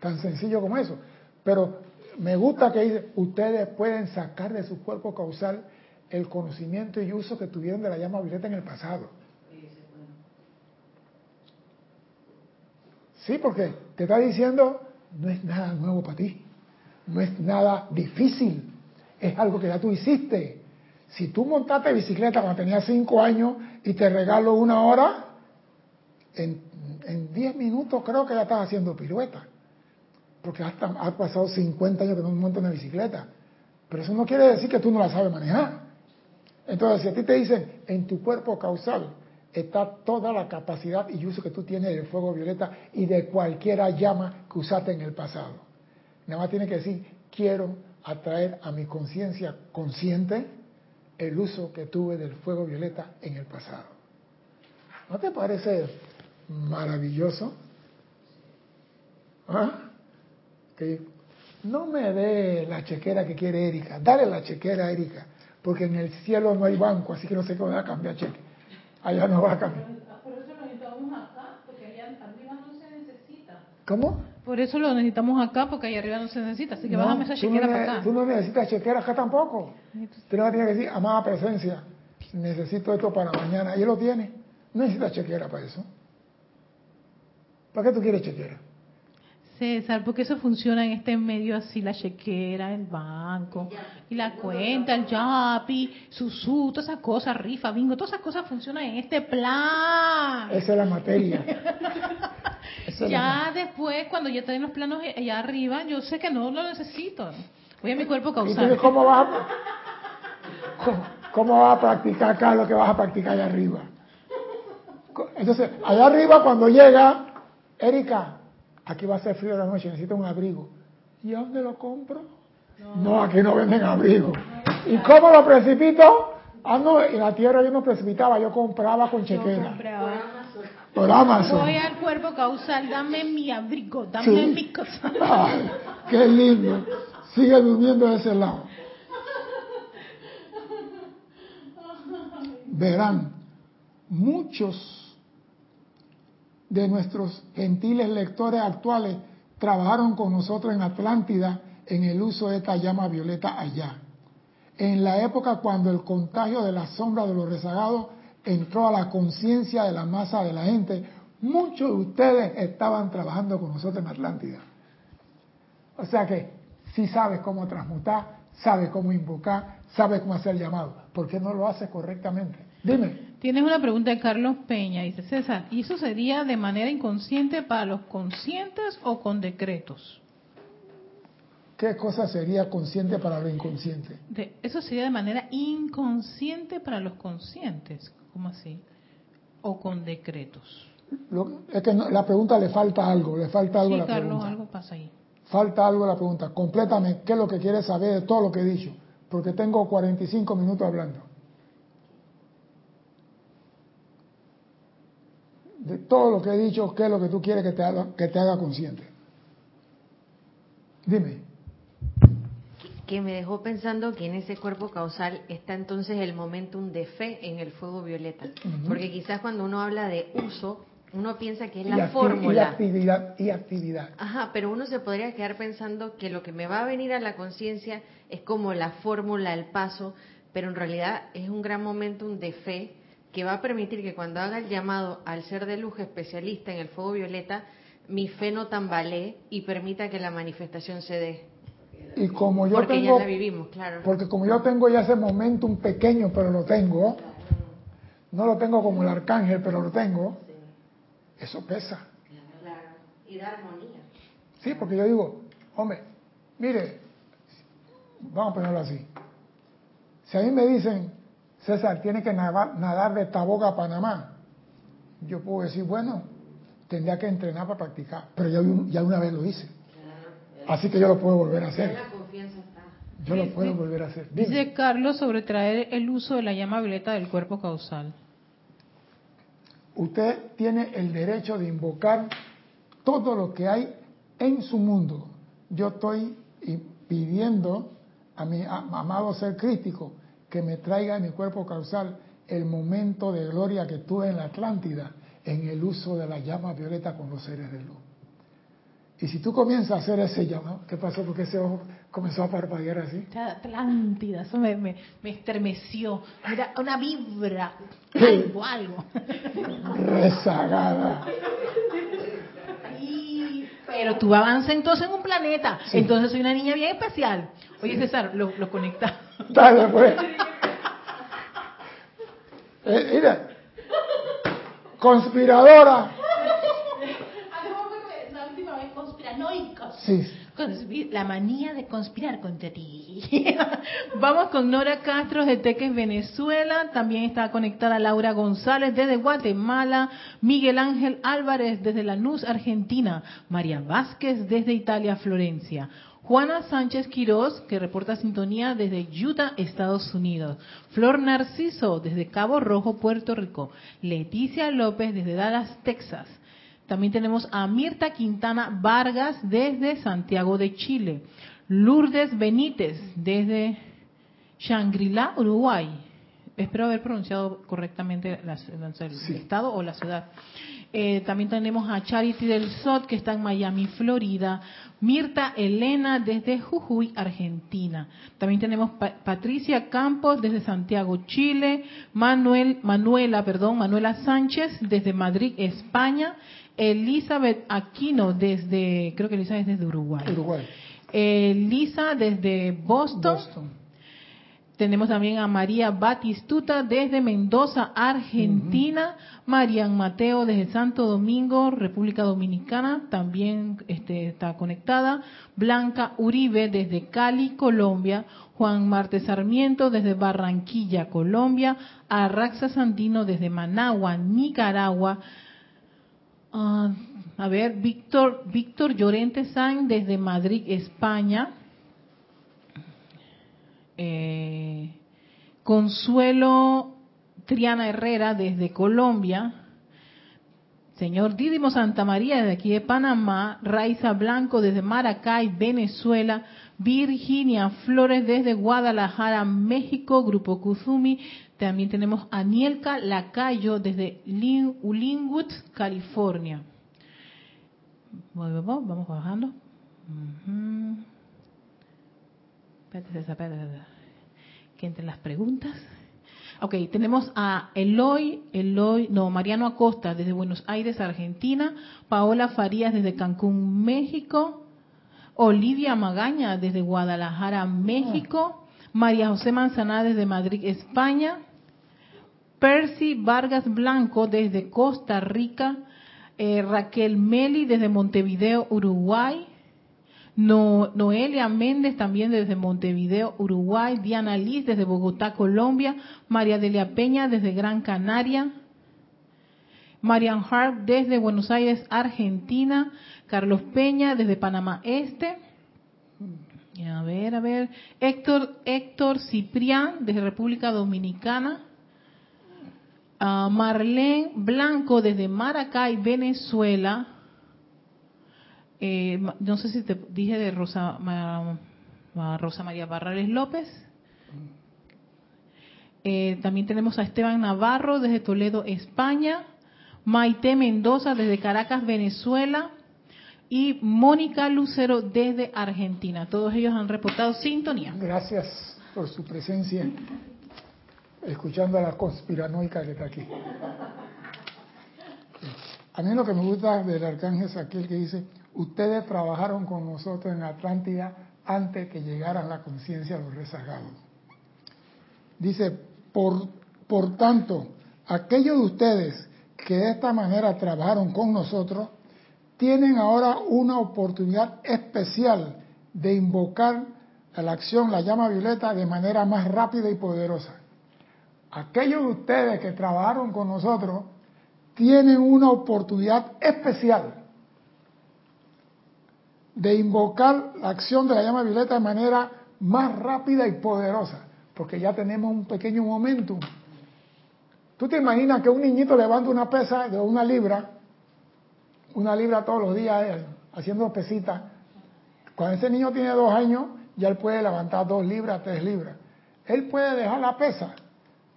Tan sencillo como eso. Pero me gusta que ustedes pueden sacar de su cuerpo causal el conocimiento y uso que tuvieron de la llama violeta en el pasado. Sí, porque te está diciendo, no es nada nuevo para ti, no es nada difícil, es algo que ya tú hiciste. Si tú montaste bicicleta cuando tenías cinco años y te regalo una hora, en 10 minutos creo que ya estás haciendo pirueta. Porque hasta has pasado 50 años que no montas una bicicleta. Pero eso no quiere decir que tú no la sabes manejar. Entonces, si a ti te dicen, en tu cuerpo causal está toda la capacidad y uso que tú tienes del fuego violeta y de cualquiera llama que usaste en el pasado. Nada más tiene que decir, quiero atraer a mi conciencia consciente el uso que tuve del fuego violeta en el pasado. ¿No te parece maravilloso? ¿Ah? Que no me dé la chequera que quiere Erika, dale la chequera a Erika, porque en el cielo no hay banco, así que no sé cómo va a cambiar cheque. Allá no va a cambiar. Por eso lo necesitamos acá, porque allá arriba no se necesita. ¿Cómo? Por eso lo necesitamos acá, porque allá arriba no se necesita. Así que No, bájame esa tú chequera no, para acá. Tú no necesitas chequera acá tampoco. Tú no tienes que decir, amada presencia, necesito esto para mañana. Y él lo tiene. No necesitas chequera para eso. ¿Para qué tú quieres chequera? César, porque eso funciona en este medio así, la chequera, el banco, y la cuenta, el YAPI, Susu, todas esas cosas, rifa, bingo, todas esas cosas funcionan en este plan. Esa es la materia. La Ya después, cuando ya estén los planos allá arriba, yo sé que no lo necesito. Voy a mi cuerpo ¿Y causal. entonces cómo vas a, cómo, cómo vas a practicar acá lo que vas a practicar allá arriba? Entonces, allá arriba cuando llega, Erika, aquí va a ser frío la noche, necesito un abrigo. ¿Y a dónde lo compro? No, aquí no venden abrigo. ¿Y cómo lo precipito? Ah, no, en la tierra yo no precipitaba, yo compraba con chequera. Por Amazon. Voy al cuerpo causal, dame mi abrigo, dame Sí. mi cosa. Ay, qué lindo. Sigue durmiendo de ese lado. Verán, muchos de nuestros gentiles lectores actuales trabajaron con nosotros en Atlántida en el uso de esta llama violeta allá. En la época cuando el contagio de la sombra de los rezagados entró a la conciencia de la masa de la gente, muchos de ustedes estaban trabajando con nosotros en Atlántida. O sea que si sabes cómo transmutar, sabes cómo invocar, sabes cómo hacer llamado. ¿Por qué no lo haces correctamente? Dime. Tienes una pregunta de Carlos Peña, dice César, ¿y eso sería de manera inconsciente para los conscientes o con decretos? ¿Qué cosa sería consciente para lo inconsciente? De- eso sería de manera inconsciente para los conscientes, ¿cómo así? O con decretos. Lo- es que no- la pregunta le falta algo, le falta algo a la Carlos, pregunta. algo pasa ahí. Falta algo a la pregunta. Completamente, ¿qué es lo que quieres saber de todo lo que he dicho? Porque tengo 45 minutos hablando. De todo lo que he dicho, ¿qué es lo que tú quieres que te haga, que te haga consciente? Dime. que me dejó pensando que en ese cuerpo causal está entonces el momentum de fe en el fuego violeta. Porque quizás cuando uno habla de uso, uno piensa que es la acti- Y fórmula. actividad, y actividad. Ajá, pero uno se podría quedar pensando que lo que me va a venir a la conciencia es como la fórmula, el paso, pero en realidad es un gran momentum de fe que va a permitir que cuando haga el llamado al ser de luz especialista en el fuego violeta, mi fe no tambalee y permita que la manifestación se dé. Y como yo Porque tengo, ya la vivimos, claro. porque como yo tengo ya ese momento un pequeño, pero lo tengo, no lo tengo como el arcángel, pero lo tengo, eso pesa. Claro. Y da armonía. Sí, porque yo digo, hombre, mire, vamos a ponerlo así. Si a mí me dicen, César, tiene que nadar, nadar de Taboga a Panamá, yo puedo decir, bueno, tendría que entrenar para practicar, pero ya, ya una vez lo hice. Así que yo lo puedo volver a hacer. Yo lo puedo volver a hacer. Dime. Dice Carlos sobre traer el uso de la llama violeta del cuerpo causal. Usted tiene el derecho de invocar todo lo que hay en su mundo. Yo estoy pidiendo a mi amado ser crítico que me traiga a mi cuerpo causal el momento de gloria que tuve en la Atlántida en el uso de la llama violeta con los seres de luz. Y si tú comienzas a hacer ese llamado, ¿qué pasó? Porque ese ojo comenzó a parpadear así. Atlántida, eso me, me, me estremeció. Mira, una vibra, algo, algo. Rezagada. Ay, Pero tú avanzas entonces en un planeta. Sí. Entonces soy una niña bien especial. Oye, César, lo, lo conecta. Dale, pues. Eh, mira. Conspiradora. La última vez conspiranoicos. Sí. La manía de conspirar contra ti. Vamos con Nora Castro de Teques, Venezuela. También está conectada Laura González desde Guatemala. Miguel Ángel Álvarez desde Lanús, Argentina. María Vázquez desde Italia, Florencia. Juana Sánchez Quirós, que reporta sintonía desde Utah, Estados Unidos. Flor Narciso desde Cabo Rojo, Puerto Rico. Leticia López desde Dallas, Texas. También tenemos a Mirta Quintana Vargas desde Santiago de Chile. Lourdes Benítez desde Shangri-La, Uruguay. Espero haber pronunciado correctamente la- el Sí. estado o la ciudad. Eh, también tenemos a Charity del Sot, que está en Miami, Florida. Mirta Elena desde Jujuy, Argentina. También tenemos Pa- Patricia Campos desde Santiago, Chile. Manuel, Manuela, perdón, Manuela Sánchez desde Madrid, España. Elizabeth Aquino desde, creo que Elizabeth es desde Uruguay. Uruguay. Elisa desde Boston. Boston. Tenemos también a María Batistuta desde Mendoza, Argentina. Marian Mateo desde Santo Domingo, República Dominicana, también este, está conectada. Blanca Uribe desde Cali, Colombia. Juan Marte Sarmiento desde Barranquilla, Colombia. Arraxa Sandino desde Managua, Nicaragua. Ah, a ver, Víctor, Víctor Llorente Sainz desde Madrid, España. Eh, Consuelo Triana Herrera desde Colombia. Señor Dídimo Santa María desde aquí de Panamá. Raiza Blanco desde Maracay, Venezuela. Virginia Flores desde Guadalajara, México. Grupo Kuzumi. También tenemos a Nielka Lacayo desde Lin- Linwood, California. Vamos bajando. Que entre las preguntas. Ok, tenemos a Eloy, Eloy, no, Mariano Acosta desde Buenos Aires, Argentina. Paola Farías desde Cancún, México. Olivia Magaña desde Guadalajara, México. María José Manzaná desde Madrid, España. Percy Vargas Blanco desde Costa Rica. Eh, Raquel Meli desde Montevideo, Uruguay. No- Noelia Méndez también desde Montevideo, Uruguay. Diana Liz desde Bogotá, Colombia. María Delia Peña desde Gran Canaria. Marian Hart desde Buenos Aires, Argentina. Carlos Peña desde Panamá Este. A ver, a ver. Héctor, Héctor Ciprián desde República Dominicana. Ah, Marlene Blanco desde Maracay, Venezuela. Eh, no sé si te dije de Rosa María Barrales López. Eh, también tenemos a Esteban Navarro desde Toledo, España. Maite Mendoza desde Caracas, Venezuela. Y Mónica Lucero desde Argentina. Todos ellos han reportado sintonía. Gracias por su presencia, escuchando a la conspiranoica que está aquí. A mí lo que me gusta del arcángel es aquel que dice, ustedes trabajaron con nosotros en Atlántida antes que llegaran la conciencia de los rezagados. Dice, por, por tanto, aquellos de ustedes que de esta manera trabajaron con nosotros, tienen ahora una oportunidad especial de invocar a la acción, la llama violeta, de manera más rápida y poderosa. Aquellos de ustedes que trabajaron con nosotros tienen una oportunidad especial de invocar la acción de la llama violeta de manera más rápida y poderosa, porque ya tenemos un pequeño momento. Tú te imaginas que un niñito levanta una pesa de una libra, una libra todos los días eh, haciendo pesitas. Cuando ese niño tiene dos años, ya él puede levantar dos libras, tres libras. Él puede dejar la pesa,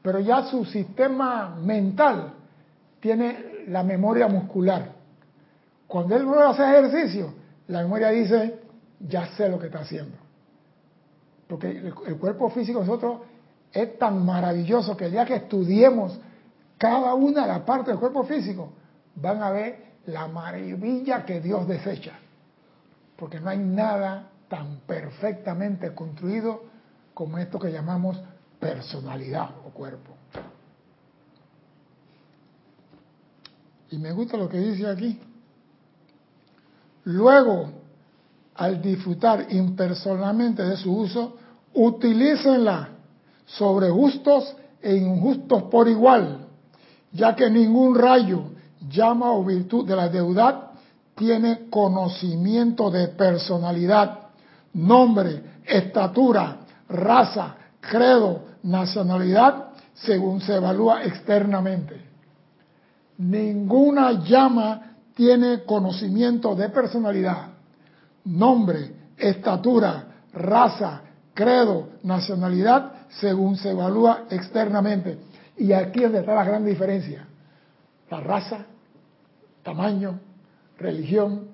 pero ya su sistema mental tiene la memoria muscular. Cuando él vuelve a hacer ejercicio, la memoria dice, ya sé lo que está haciendo. Porque el, cuerpo físico nosotros es tan maravilloso que el día que estudiemos cada una de las partes del cuerpo físico, van a ver la maravilla que Dios desecha. Porque no hay nada tan perfectamente construido como esto que llamamos personalidad o cuerpo. Y me gusta lo que dice aquí. Luego, al disfrutar impersonalmente de su uso, utilícenla sobre justos e injustos por igual, ya que ningún rayo, llama o virtud de la deudad tiene conocimiento de personalidad, nombre, estatura, raza, credo, nacionalidad, según se evalúa externamente. Ninguna llama tiene conocimiento de personalidad, nombre, estatura, raza, credo, nacionalidad, según se evalúa externamente. Y aquí es donde está la gran diferencia. La raza, tamaño, religión,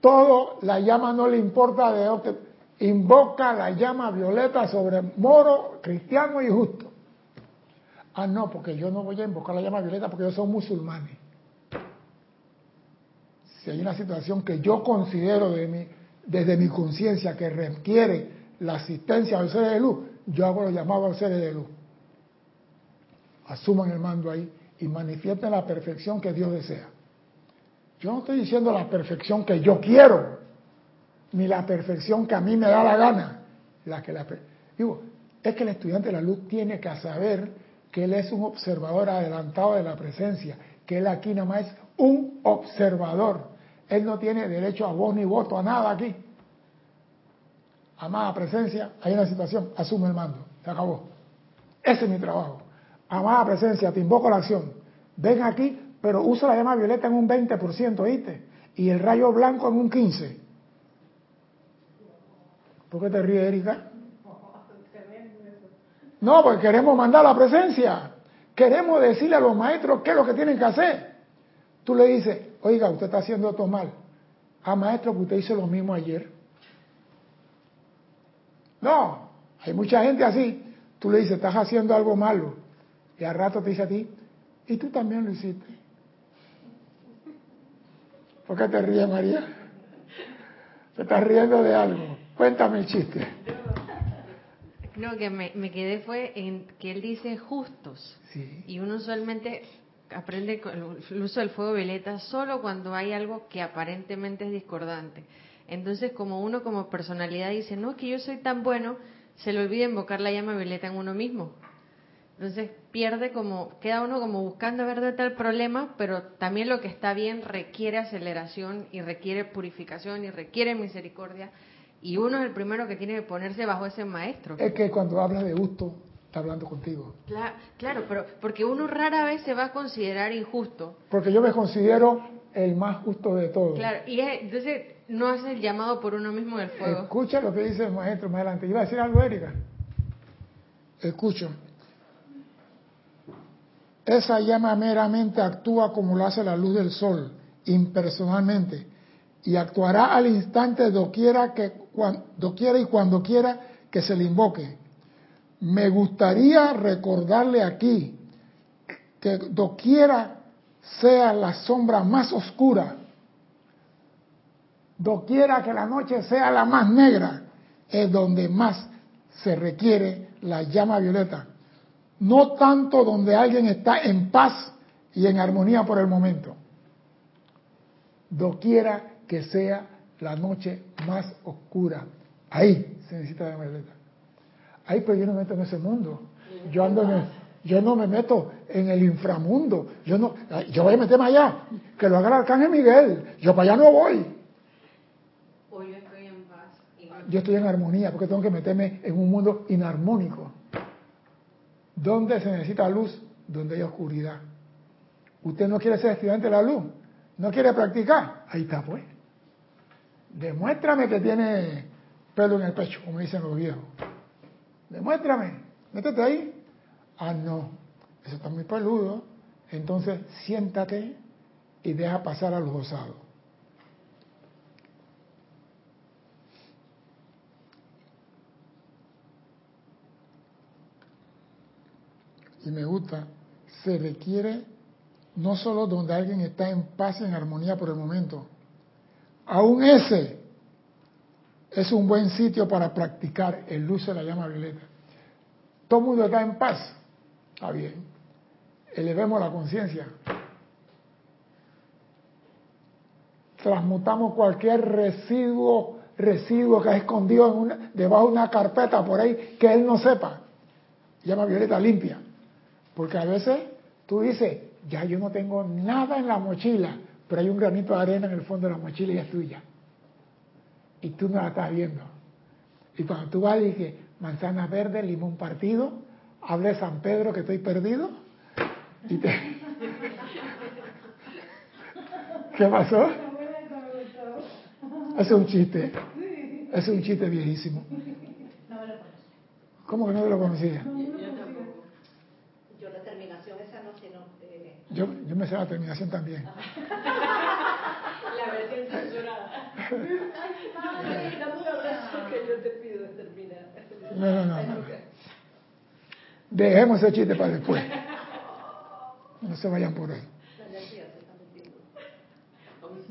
todo la llama no le importa de dónde. Invoca la llama violeta sobre moro, cristiano y justo. Ah, no, porque yo no voy a invocar la llama violeta porque yo soy musulmanes si hay una situación que yo considero desde mi conciencia que requiere la asistencia al seres de luz, yo hago lo llamado al seres de luz. Asuman el mando ahí y manifiesten la perfección que Dios desea. Yo no estoy diciendo la perfección que yo quiero, ni la perfección que a mí me da la gana. La que digo, es que el estudiante de la luz tiene que saber que él es un observador adelantado de la presencia, que él aquí nada más es un observador él no tiene derecho a voz ni voto, a nada aquí. Amada presencia, hay una situación, asume el mando, se acabó. Ese es mi trabajo. Amada presencia, te invoco la acción. Ven aquí, pero usa la llama violeta en un 20%, ¿viste? Y el rayo blanco en un 15%. ¿Por qué te ríes, Erika? No, porque queremos mandar la presencia. Queremos decirle a los maestros qué es lo que tienen que hacer. Tú le dices, oiga, usted está haciendo esto mal. Ah, maestro, que usted hizo lo mismo ayer. No, hay mucha gente así. Tú le dices, estás haciendo algo malo. Y al rato te dice a ti, y tú también lo hiciste. ¿Por qué te ríes, María? Te estás riendo de algo. Cuéntame el chiste. No, que me, me quedé fue en que él dice justos. Sí. Y uno usualmente aprende el uso del fuego violeta solo cuando hay algo que aparentemente es discordante. Entonces, como uno como personalidad dice, no, que yo soy tan bueno, se le olvida invocar la llama violeta en uno mismo. Entonces pierde como, queda uno como buscando ver de tal problema, pero también lo que está bien requiere aceleración y requiere purificación y requiere misericordia. Y uno es el primero que tiene que ponerse bajo ese maestro. Es que cuando habla de gusto, está hablando contigo. Claro, claro, pero porque uno rara vez se va a considerar injusto. Porque yo me considero el más justo de todos. Claro, y entonces no hace el llamado por uno mismo del fuego. Escucha lo que dice el maestro más adelante. ¿Iba a decir algo, Erika? Escucho. Esa llama meramente actúa como lo hace la luz del sol, impersonalmente, y actuará al instante doquiera, que, doquiera y cuando quiera que se le invoque me gustaría recordarle aquí que doquiera sea la sombra más oscura, doquiera que la noche sea la más negra, es donde más se requiere la llama violeta. No tanto donde alguien está en paz y en armonía por el momento. Doquiera que sea la noche más oscura. Ahí se necesita la violeta. Ahí pero yo no me meto en ese mundo. Yo ando en el, yo no me meto en el inframundo. Yo no, yo voy a meterme allá. Que lo haga el arcángel Miguel. Yo para allá no voy. O yo estoy en paz. y- Yo estoy en armonía porque tengo que meterme en un mundo inarmónico. ¿Dónde se necesita luz? Donde hay oscuridad. Usted no quiere ser estudiante de la luz. No quiere practicar. Ahí está, pues. Demuéstrame que tiene pelo en el pecho, como dicen los viejos. Demuéstrame. Métete ahí. Ah, no. Eso está muy peludo. Entonces, siéntate y deja pasar a los osados. y me gusta, se requiere no solo donde alguien está en paz y en armonía por el momento, aún ese es un buen sitio para practicar el uso de la llama violeta. Todo el mundo está en paz, está bien, elevemos la conciencia, transmutamos cualquier residuo, residuo que ha escondido en una- debajo de una carpeta por ahí que él no sepa, llama violeta limpia. Porque a veces tú dices, ya yo no tengo nada en la mochila, pero hay un granito de arena en el fondo de la mochila y es tuya. Y tú no la estás viendo. Y cuando tú vas y dices, manzana verde, limón partido, habla de San Pedro que estoy perdido, y te... ¿Qué pasó? Es un chiste. Es un chiste viejísimo. ¿Cómo que no te lo conocía? Yo la terminación esa no sé, eh, Yo, yo me sé la terminación también. la versión censurada. Ay, dame un abrazo que yo te pido de terminar. No, no, no, no. Dejemos ese chiste para después. No se vayan por ahí.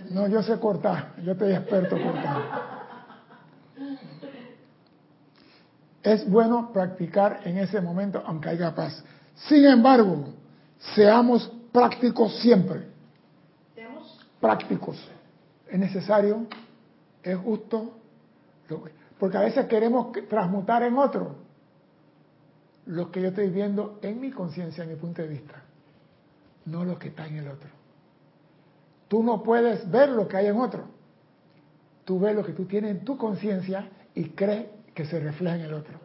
No, yo sé cortar. Yo estoy experto cortando. Es bueno practicar en ese momento, aunque haya paz. Sin embargo, seamos prácticos siempre. Seamos prácticos. Es necesario, es justo, porque a veces queremos que- transmutar en otro lo que yo estoy viendo en mi conciencia, en mi punto de vista, no lo que está en el otro. Tú no puedes ver lo que hay en otro. Tú ves lo que tú tienes en tu conciencia y crees que se refleja en el otro.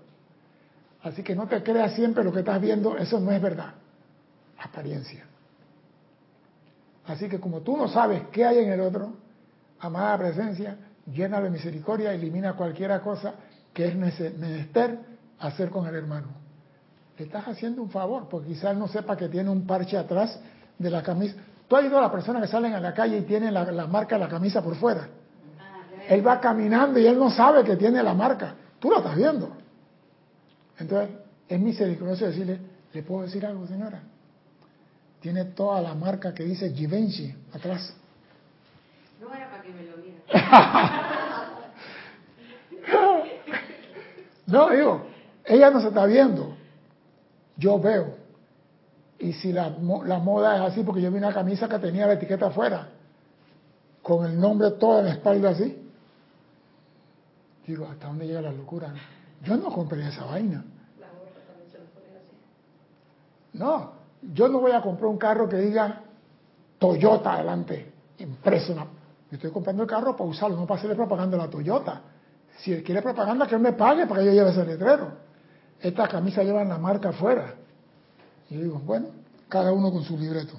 Así que no te creas siempre lo que estás viendo, eso no es verdad. Apariencia. Así que como tú no sabes qué hay en el otro, amada presencia, llena de misericordia, elimina cualquier cosa que es menester hacer con el hermano. Le estás haciendo un favor, porque quizás no sepa que tiene un parche atrás de la camisa. Tú has ido a las personas que salen a la calle y tienen la, la marca de la camisa por fuera. Él va caminando y él no sabe que tiene la marca. Tú lo estás viendo. Entonces, es misericordioso decirle, ¿le puedo decir algo, señora? Tiene toda la marca que dice Givenchy atrás. No era para que me lo viera. No, digo, ella no se está viendo. Yo veo. Y si la, la moda es así, porque yo vi una camisa que tenía la etiqueta afuera, con el nombre todo en la espalda así. Digo, ¿hasta dónde llega la locura? Yo no compré esa vaina. No, yo no voy a comprar un carro que diga Toyota adelante, impreso. no. Estoy comprando el carro para usarlo, no para hacerle propaganda a la Toyota. Si él quiere propaganda, que él me pague para que yo lleve ese letrero. Estas camisas llevan la marca afuera. Y yo digo, bueno, cada uno con su libreto.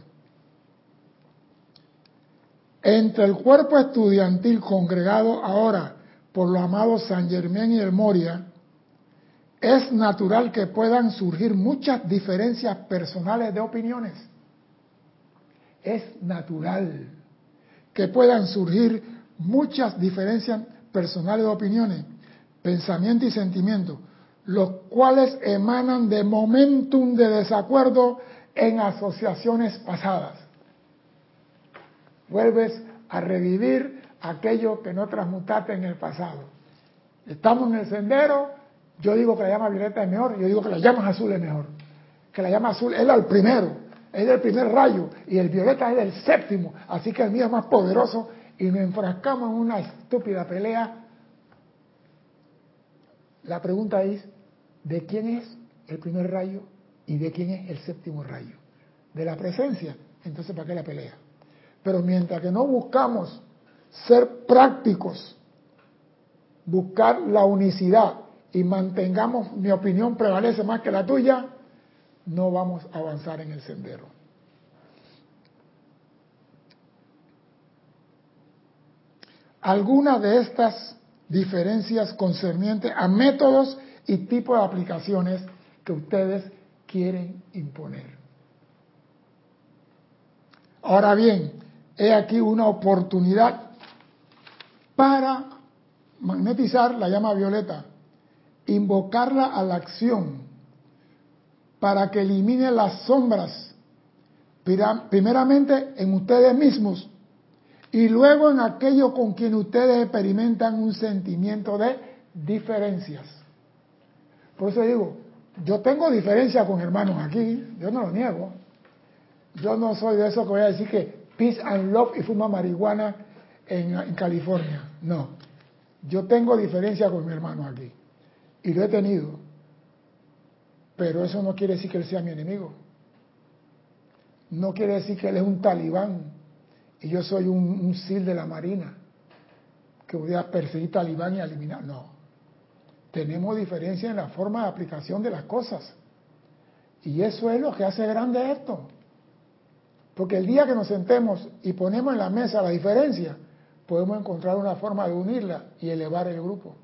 Entre el cuerpo estudiantil congregado ahora por los amados San Germán y el Moria, es natural que puedan surgir muchas diferencias personales de opiniones. Es natural que puedan surgir muchas diferencias personales de opiniones, pensamiento y sentimiento, los cuales emanan de momentum de desacuerdo en asociaciones pasadas. Vuelves a revivir aquello que no transmutaste en el pasado. Estamos en el sendero, yo digo que la llama violeta es mejor, yo digo que la llama azul es mejor. Que la llama azul es el primero, es del primer rayo, y el violeta es del séptimo, así que el mío es más poderoso, y nos enfrascamos en una estúpida pelea. La pregunta es, ¿de quién es el primer rayo y de quién es el séptimo rayo? De la presencia. Entonces, ¿para qué la pelea? Pero mientras que no buscamos ser prácticos, buscar la unicidad y mantengamos mi opinión prevalece más que la tuya, no vamos a avanzar en el sendero. Algunas de estas diferencias concernientes a métodos y tipos de aplicaciones que ustedes quieren imponer. Ahora bien, he aquí una oportunidad para magnetizar la llama violeta, invocarla a la acción para que elimine las sombras, primeramente en ustedes mismos y luego en aquello con quien ustedes experimentan un sentimiento de diferencias. Por eso digo, yo tengo diferencia con hermanos aquí, yo no lo niego. Yo no soy de eso que voy a decir que peace and love y fuma marihuana en, en California. No. Yo tengo diferencia con mi hermano aquí. Y lo he tenido. Pero eso no quiere decir que él sea mi enemigo. No quiere decir que él es un talibán y yo soy un, un SIL de la Marina que voy a perseguir talibán y eliminar. No. Tenemos diferencia en la forma de aplicación de las cosas. Y eso es lo que hace grande esto. Porque el día que nos sentemos y ponemos en la mesa la diferencia, podemos encontrar una forma de unirla y elevar el grupo.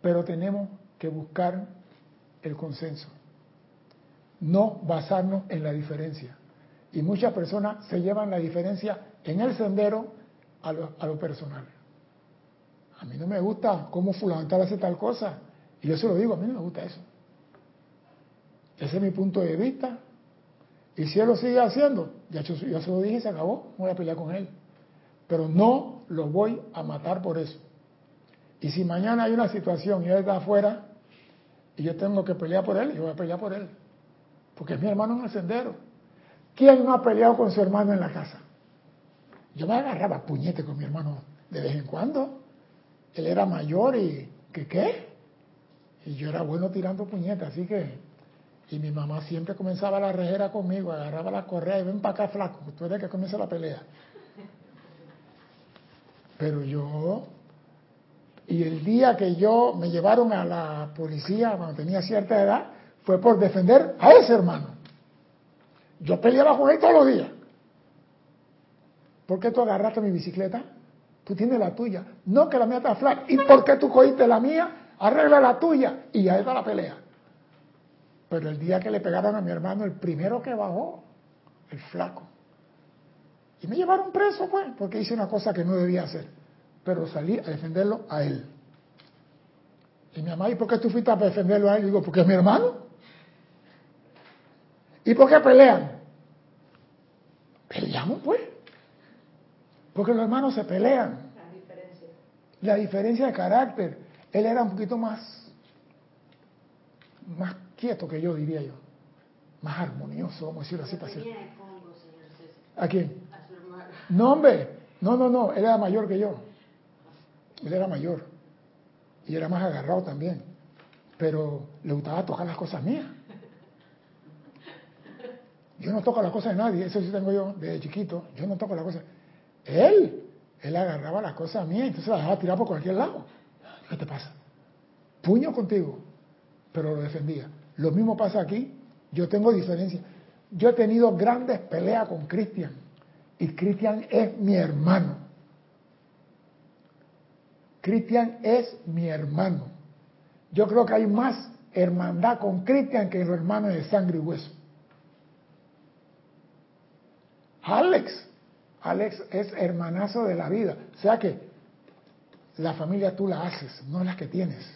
Pero tenemos que buscar el consenso, no basarnos en la diferencia. Y muchas personas se llevan la diferencia en el sendero a lo, personal. A mí no me gusta cómo fulano hace tal cosa. Y yo se lo digo, a mí no me gusta eso. Ese es mi punto de vista. Y si él lo sigue haciendo, ya yo se lo dije y se acabó, voy a pelear con él. Pero no lo voy a matar por eso. Y si mañana hay una situación y él está afuera y yo tengo que pelear por él, yo voy a pelear por él. Porque es mi hermano en el sendero. ¿Quién no ha peleado con su hermano en la casa? Yo me agarraba puñete con mi hermano de vez en cuando. Él era mayor y ¿qué qué? Y yo era bueno tirando puñetes, así que... Y mi mamá siempre comenzaba la rejera conmigo, agarraba la correa y ven para acá flaco, tú eres el que comienza la pelea. Pero yo y el día que yo me llevaron a la policía cuando tenía cierta edad, fue por defender a ese hermano. Yo peleaba con él todos los días. ¿Por qué tú agarraste mi bicicleta? Tú tienes la tuya. No que la mía está flaca. ¿Y por qué tú cogiste la mía? Arregla la tuya. Y ahí está la pelea. Pero el día que le pegaron a mi hermano, el primero que bajó, el flaco. Y me llevaron preso, pues, porque hice una cosa que no debía hacer pero salí a defenderlo a él. Y mi mamá, ¿y por qué tú fuiste a defenderlo a él? Y digo, porque es mi hermano. ¿Y por qué pelean? Peleamos, pues. Porque los hermanos se pelean. La diferencia. La diferencia de carácter. Él era un poquito más, más quieto que yo, diría yo. Más armonioso, vamos a decirlo así para ¿A quién? A su hermano. No, hombre. No, no, no. Él era mayor que yo. Él era mayor y era más agarrado también, pero le gustaba tocar las cosas mías. Yo no toco las cosas de nadie, eso sí tengo yo desde chiquito, yo no toco las cosas. Él, él agarraba las cosas mías entonces las dejaba tirar por cualquier lado. ¿Qué te pasa? Puño contigo, pero lo defendía. Lo mismo pasa aquí, yo tengo diferencia. Yo he tenido grandes peleas con Cristian y Cristian es mi hermano. Cristian es mi hermano. Yo creo que hay más hermandad con Cristian que los hermanos de sangre y hueso. Alex, Alex es hermanazo de la vida. O sea que la familia tú la haces, no la que tienes.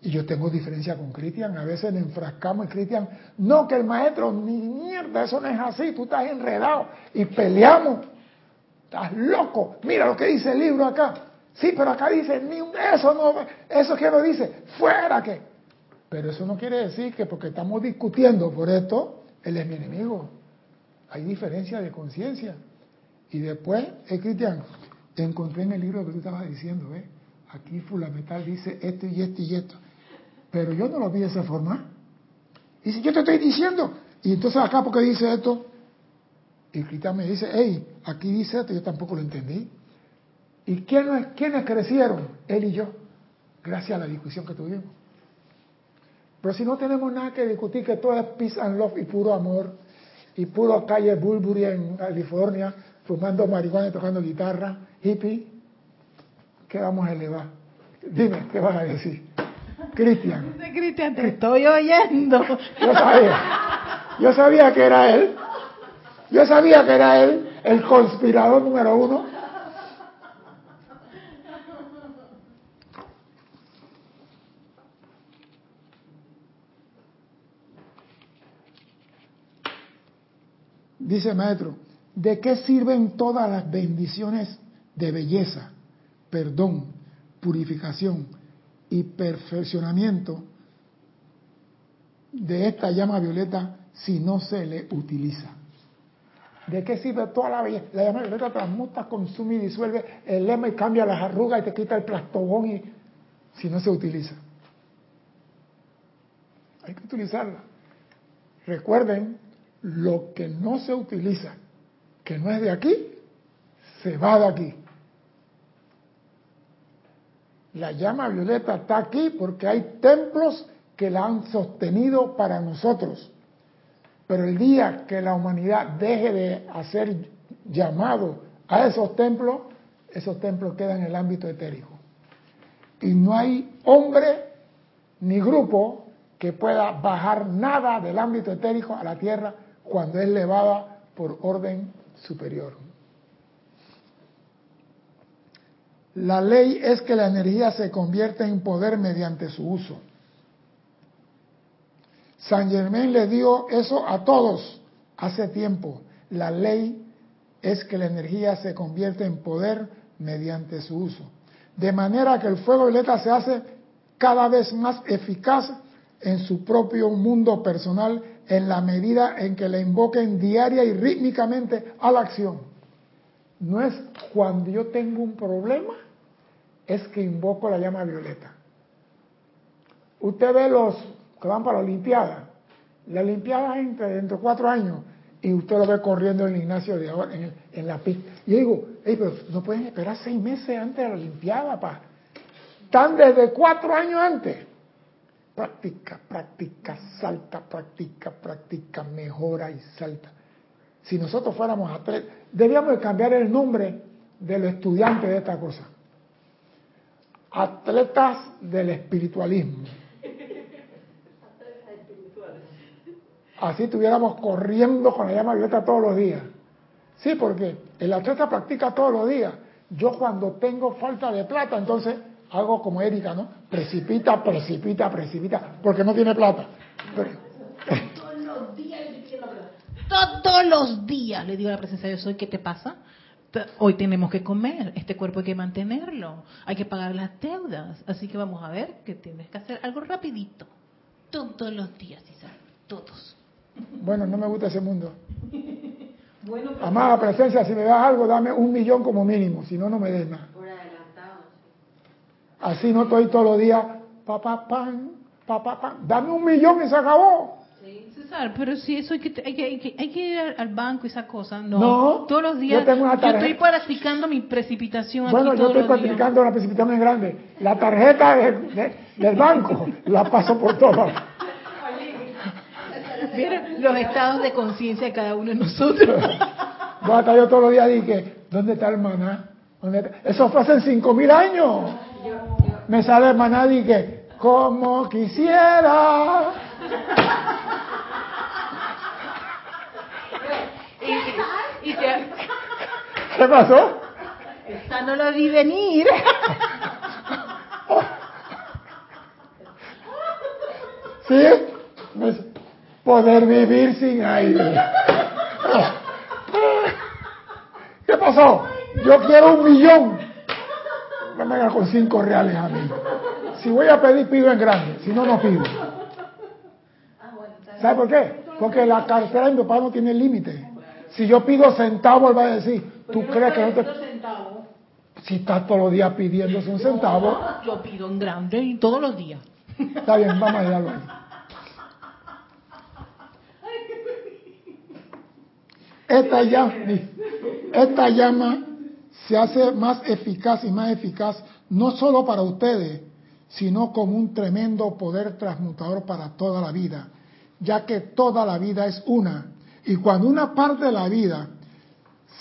Y yo tengo diferencia con Cristian, a veces nos enfrascamos y Cristian, no que el maestro, ni mierda, eso no es así, tú estás enredado y peleamos. Estás loco, mira lo que dice el libro acá. Sí, pero acá dice, ni eso no, eso que no dice, fuera que. Pero eso no quiere decir que porque estamos discutiendo por esto, él es mi enemigo. Hay diferencia de conciencia. Y después, eh, Cristian, encontré en el libro que tú estabas diciendo, ¿ves? Aquí Fulamental dice esto y esto y esto. Pero yo no lo vi de esa forma. Y si yo te estoy diciendo, y entonces acá porque dice esto, y Cristian me dice, hey, aquí dice esto, yo tampoco lo entendí. ¿Y quiénes, quiénes crecieron? Él y yo, gracias a la discusión que tuvimos. Pero si no tenemos nada que discutir, que todo es peace and love y puro amor, y puro calle Bulbury en California, fumando marihuana y tocando guitarra, hippie, ¿qué vamos a elevar? Dime, ¿qué vas a decir? Cristian. Cristian, te estoy oyendo. Yo sabía. Yo sabía que era él. Yo sabía que era él, el conspirador número uno. Dice maestro, ¿de qué sirven todas las bendiciones de belleza, perdón, purificación y perfeccionamiento de esta llama violeta si no se le utiliza? ¿De qué sirve toda la belleza? La llama violeta transmuta, consume y disuelve el lema y cambia las arrugas y te quita el plastogón y si no se utiliza. Hay que utilizarla. Recuerden, lo que no se utiliza, que no es de aquí, se va de aquí. La llama violeta está aquí porque hay templos que la han sostenido para nosotros. Pero el día que la humanidad deje de hacer llamado a esos templos, esos templos quedan en el ámbito etérico. Y no hay hombre ni grupo que pueda bajar nada del ámbito etérico a la tierra cuando es elevada por orden superior. La ley es que la energía se convierte en poder mediante su uso. San Germain le dio eso a todos hace tiempo. La ley es que la energía se convierte en poder mediante su uso. De manera que el fuego violeta se hace cada vez más eficaz en su propio mundo personal en la medida en que le invoquen diaria y rítmicamente a la acción. No es cuando yo tengo un problema, es que invoco la llama violeta. Usted ve los que van para la Olimpiada. La Olimpiada es dentro de cuatro años y usted lo ve corriendo en el gimnasio de ahora, en, la pista. Y digo, pero no pueden esperar seis meses antes de la Olimpiada, pa. Están desde cuatro años antes. Práctica, práctica, salta, práctica, práctica, mejora y salta. Si nosotros fuéramos atletas, debíamos cambiar el nombre de los estudiantes de esta cosa. Atletas del espiritualismo. Así estuviéramos corriendo con la llama violeta todos los días. Sí, porque el atleta practica todos los días. Yo cuando tengo falta de plata, entonces hago como Erika, ¿no? Precipita, precipita, precipita, porque no tiene plata. todos los días le Todos los días le digo a la presencia de Dios, ¿qué te pasa? Hoy tenemos que comer, este cuerpo hay que mantenerlo, hay que pagar las deudas, así que vamos a ver que tienes que hacer algo rapidito. Todos los días, Isabel, todos. Bueno, no me gusta ese mundo. Amada presencia, si me das algo, dame un millón como mínimo, si no, no me des nada. Así no estoy todos los días, papá, pan, papá, pan. Dame un millón y se acabó. Sí. César, pero si eso hay que, hay que, hay que, ir al banco y esa cosa. No, todos los días. Yo, tengo una yo estoy practicando mi precipitación. Bueno, yo estoy practicando la precipitación grande. La tarjeta del banco la paso por todas. Miren los estados de conciencia de cada uno de nosotros. Voy a estar yo todos los días dije, ¿dónde está el maná? Eso fue hace cinco mil años. Me sale y que, como quisiera. y, ¿Qué pasó? Esta no la vi venir. ¿Sí? Poder vivir sin aire. ¿Qué pasó? Yo quiero un millón. No me haga con cinco reales a mí. Si voy a pedir, pido en grande. Si no, no pido. ¿Sabe por qué? Porque la cartera de mi papá no tiene límite. Si yo pido centavos, él va a decir, ¿tú crees que no te... Si estás todos los días pidiéndose un centavo, Yo pido en grande y todos los días. está bien, vamos a dejarlo ahí. Esta llama, esta llama se hace más eficaz y más eficaz, no solo para ustedes, sino como un tremendo poder transmutador para toda la vida, ya que toda la vida es una. Y cuando una parte de la vida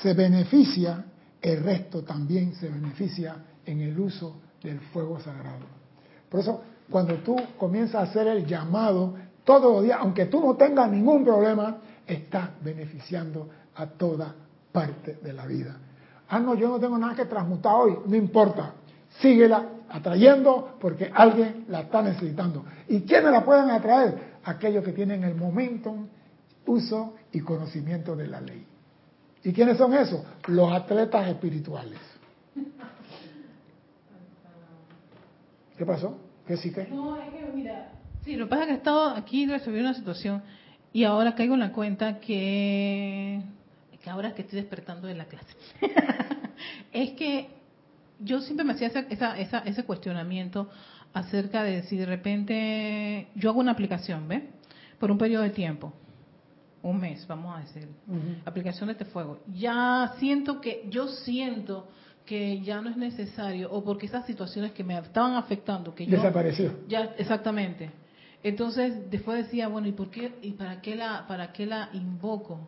se beneficia, el resto también se beneficia en el uso del fuego sagrado. Por eso, cuando tú comienzas a hacer el llamado todos los días, aunque tú no tengas ningún problema, estás beneficiando a toda parte de la vida. Ah, no, yo no tengo nada que transmutar hoy, no importa. Síguela atrayendo porque alguien la está necesitando. ¿Y quiénes la pueden atraer? Aquellos que tienen el momentum, uso y conocimiento de la ley. ¿Y quiénes son esos? Los atletas espirituales. ¿Qué pasó? ¿Qué sí que? No, es que mira, sí, lo pasa que he estado aquí resolviendo una situación y ahora caigo en la cuenta que, que ahora que estoy despertando de la clase, es que yo siempre me hacía esa, esa, esa- ese cuestionamiento acerca de si de repente yo hago una aplicación, ¿ve? Por un periodo de tiempo, un mes, vamos a decir, aplicación de este fuego. Ya siento que, yo siento que ya no es necesario, o porque esas situaciones que me estaban afectando, que yo Desapareció. ya, exactamente. Entonces, después decía, bueno, ¿y por qué y para qué la para qué la invoco?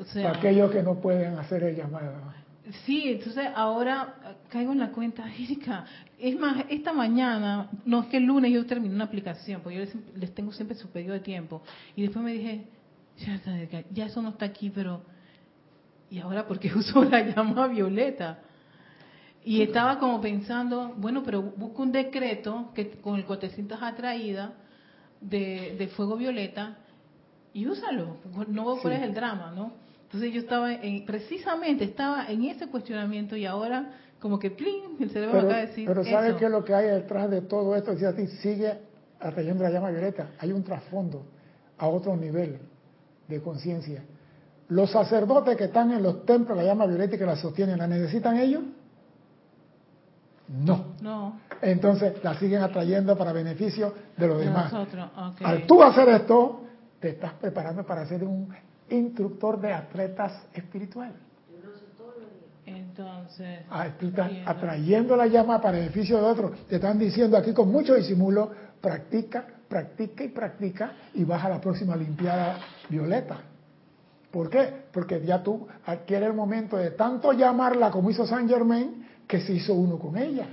O sea, Para aquellos que no pueden hacer el llamado. sí, entonces ahora eh, caigo en la cuenta, Erika, es más, esta mañana, no es que el lunes yo terminé una aplicación, porque yo les, les tengo siempre su periodo de tiempo, y después me dije, ya, está, ya eso no está aquí, pero ¿y ahora por qué uso la llama violeta? Y estaba como pensando, bueno, pero busca un decreto que con el cual te sientas atraída de, de fuego violeta y úsalo. No cuál Sí. es el drama, ¿no? Entonces yo estaba, en, precisamente estaba en ese cuestionamiento y ahora como que ¡plin! el cerebro me Pero, acaba de decir pero ¿sabes qué es lo que hay detrás de todo esto? Si a ti sigue atrayendo la llama violeta, hay un trasfondo a otro nivel de conciencia. Los sacerdotes que están en los templos, la llama violeta y que la sostienen, ¿la necesitan ellos? No. No, Entonces la siguen atrayendo para beneficio de los de demás. nosotros, ok. Al tú hacer esto, te estás preparando para ser un instructor de atletas espiritual. Entonces, Ah, tú estás entiendo. atrayendo la llama para beneficio de otros. Te están diciendo aquí con mucho disimulo, practica, practica y practica y vas a la próxima Olimpiada Violeta. ¿Por qué? Porque ya tú adquieres el momento de tanto llamarla como hizo Saint Germain que se hizo uno con ella.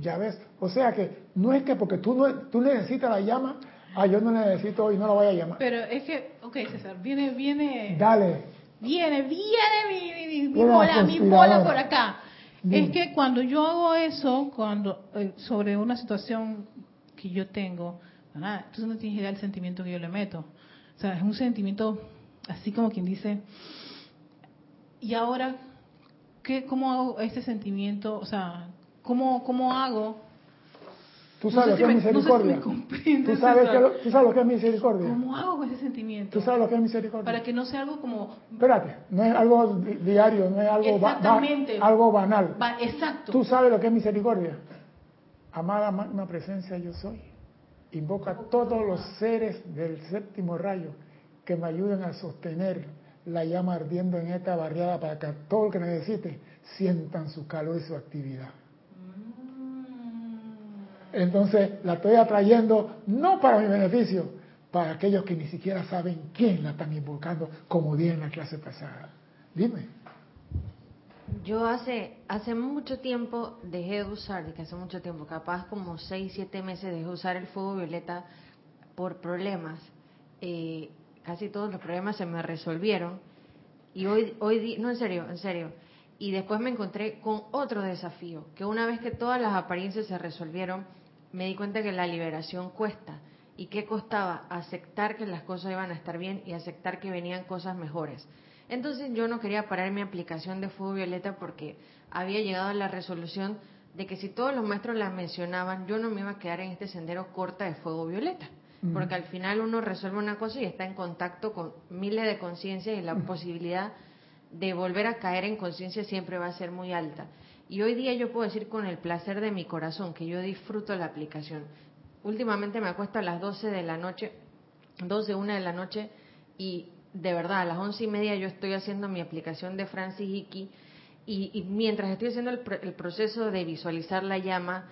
Ya ves, o sea que no es que porque tú no tú necesitas la llama, ah, yo no necesito y no la voy a llamar. Pero es que, ok, César, viene, viene, Dale, viene, viene mi, mi, mi- bola, mi bola por acá. Dime. Es que cuando yo hago eso, cuando eh, sobre una situación que yo tengo, nada, tú no tienes idea del sentimiento que yo le meto. O sea, es un sentimiento así como quien dice, y ahora, ¿qué, ¿cómo hago ese sentimiento? O sea, ¿cómo, cómo hago? Tú No sabes sé lo si que es me- no sé si misericordia. tú, sabes que lo- tú sabes lo que es misericordia. ¿Cómo hago con ese sentimiento? Tú sabes lo que es misericordia. Para que no sea algo como... Espérate, no es algo di- diario, no es algo, ba- ba- Exactamente. algo banal. Va- exacto. Tú sabes lo que es misericordia. Amada magna presencia yo soy. Invoca a todos los seres del séptimo rayo que me ayuden a sostener la llama ardiendo en esta barriada para que todo el que necesite sientan su calor y su actividad. Entonces la estoy atrayendo no para mi beneficio, para aquellos que ni siquiera saben quién la están invocando, como di en la clase pasada. Dime. Yo hace hace mucho tiempo dejé de usar, de que hace mucho tiempo, capaz como 6, 7 meses dejé de usar el fuego violeta por problemas. Eh, casi todos los problemas se me resolvieron. Y hoy, hoy no en serio, en serio. Y después me encontré con otro desafío, que una vez que todas las apariencias se resolvieron, me di cuenta que la liberación cuesta. ¿Y qué costaba? Aceptar que las cosas iban a estar bien y aceptar que venían cosas mejores. Entonces yo no quería parar mi aplicación de fuego violeta porque había llegado a la resolución de que si todos los maestros la mencionaban, yo no me iba a quedar en este sendero corta de fuego violeta. Porque al final uno resuelve una cosa y está en contacto con miles de conciencias y la posibilidad de volver a caer en conciencia siempre va a ser muy alta. Y hoy día yo puedo decir con el placer de mi corazón que yo disfruto la aplicación. Últimamente me acuesto a las 12 de la noche, 12, 1 de la noche, y de verdad, a las once y media yo estoy haciendo mi aplicación de Francis Hickey y, mientras estoy haciendo el, el, proceso de visualizar la llama,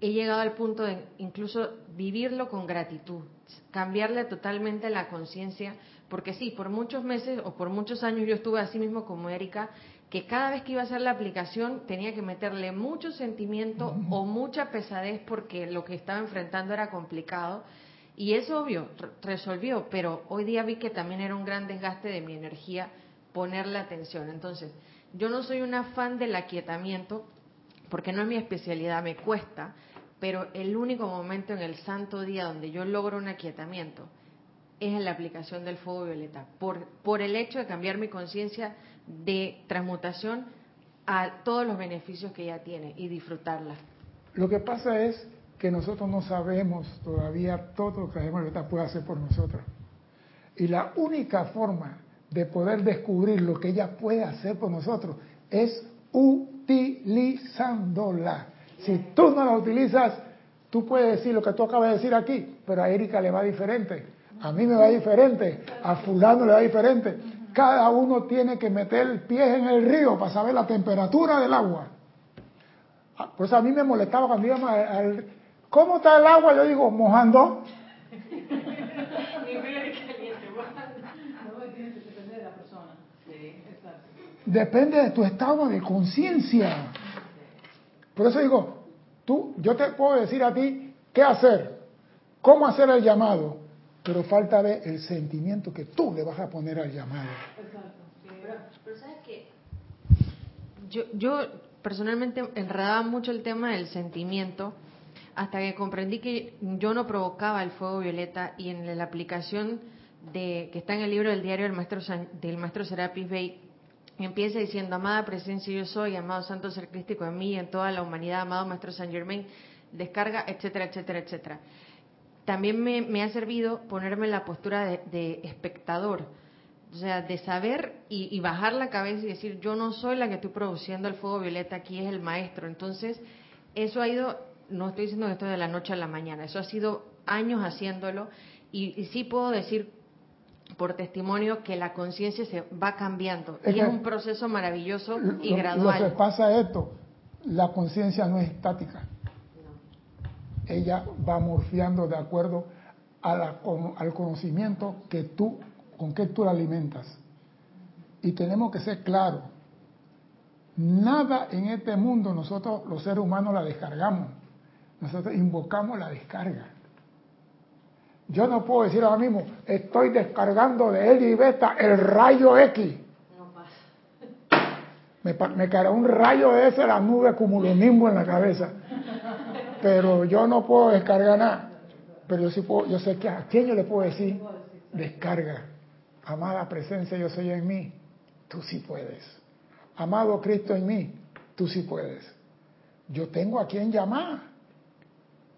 he llegado al punto de incluso vivirlo con gratitud, cambiarle totalmente la conciencia, porque sí, por muchos meses o por muchos años yo estuve así mismo como Erika, que cada vez que iba a hacer la aplicación tenía que meterle mucho sentimiento o mucha pesadez porque lo que estaba enfrentando era complicado. Y es obvio, resolvió, pero hoy día vi que también era un gran desgaste de mi energía ponerle atención. Entonces, yo no soy una fan del aquietamiento, porque no es mi especialidad, me cuesta, pero el único momento en el santo día donde yo logro un aquietamiento es en la aplicación del fuego violeta, por, por el hecho de cambiar mi conciencia de transmutación a todos los beneficios que ella tiene y disfrutarla. Lo que pasa es que nosotros no sabemos todavía todo lo que la violeta puede hacer por nosotros. Y la única forma de poder descubrir lo que ella puede hacer por nosotros es utilizándola. Si tú no la utilizas, tú puedes decir lo que tú acabas de decir aquí, pero a Erika le va diferente, a mí me va diferente, a fulano le va diferente. Cada uno tiene que meter el pie en el río para saber la temperatura del agua. Pues a mí me molestaba cuando íbamos al, ¿Cómo está el agua? Yo digo, mojando. Depende de tu estado de conciencia. Por eso digo, tú, yo te puedo decir a ti qué hacer, cómo hacer el llamado, pero falta ver el sentimiento que tú le vas a poner al llamado. Pero, sabes que yo, yo personalmente enredaba mucho el tema del sentimiento hasta que comprendí que yo no provocaba el fuego violeta y en la aplicación de que está en el libro del diario del maestro del maestro Serapis Bey empieza diciendo amada presencia yo soy amado santo ser crístico en mí en toda la humanidad amado maestro Saint Germain descarga etcétera etcétera etcétera también me, ha servido ponerme en la postura de, espectador o sea, de saber y, y, bajar la cabeza y decir, yo no soy la que estoy produciendo el fuego violeta, aquí es el maestro. Entonces, eso ha ido no estoy diciendo esto de la noche a la mañana, eso ha sido años haciéndolo y, sí puedo decir por testimonio que la conciencia se va cambiando y es un proceso maravilloso y gradual. Lo que pasa es esto, la conciencia no es estática. Ella va morfiando de acuerdo al conocimiento que tú, con que tú la alimentas. Y tenemos que ser claros, nada en este mundo nosotros los seres humanos la descargamos nosotros invocamos la descarga. Yo no puedo decir ahora mismo, estoy descargando de él y beta el rayo X. No pasa. Me, me caerá un rayo de ese la nube cumulonimbo en la cabeza. Pero yo no puedo descargar nada. Pero yo sí puedo, yo sé que a quién yo le puedo decir, descarga. Amada presencia, yo soy en mí. Tú sí puedes. Amado Cristo en mí, tú sí puedes. Yo tengo a quien llamar.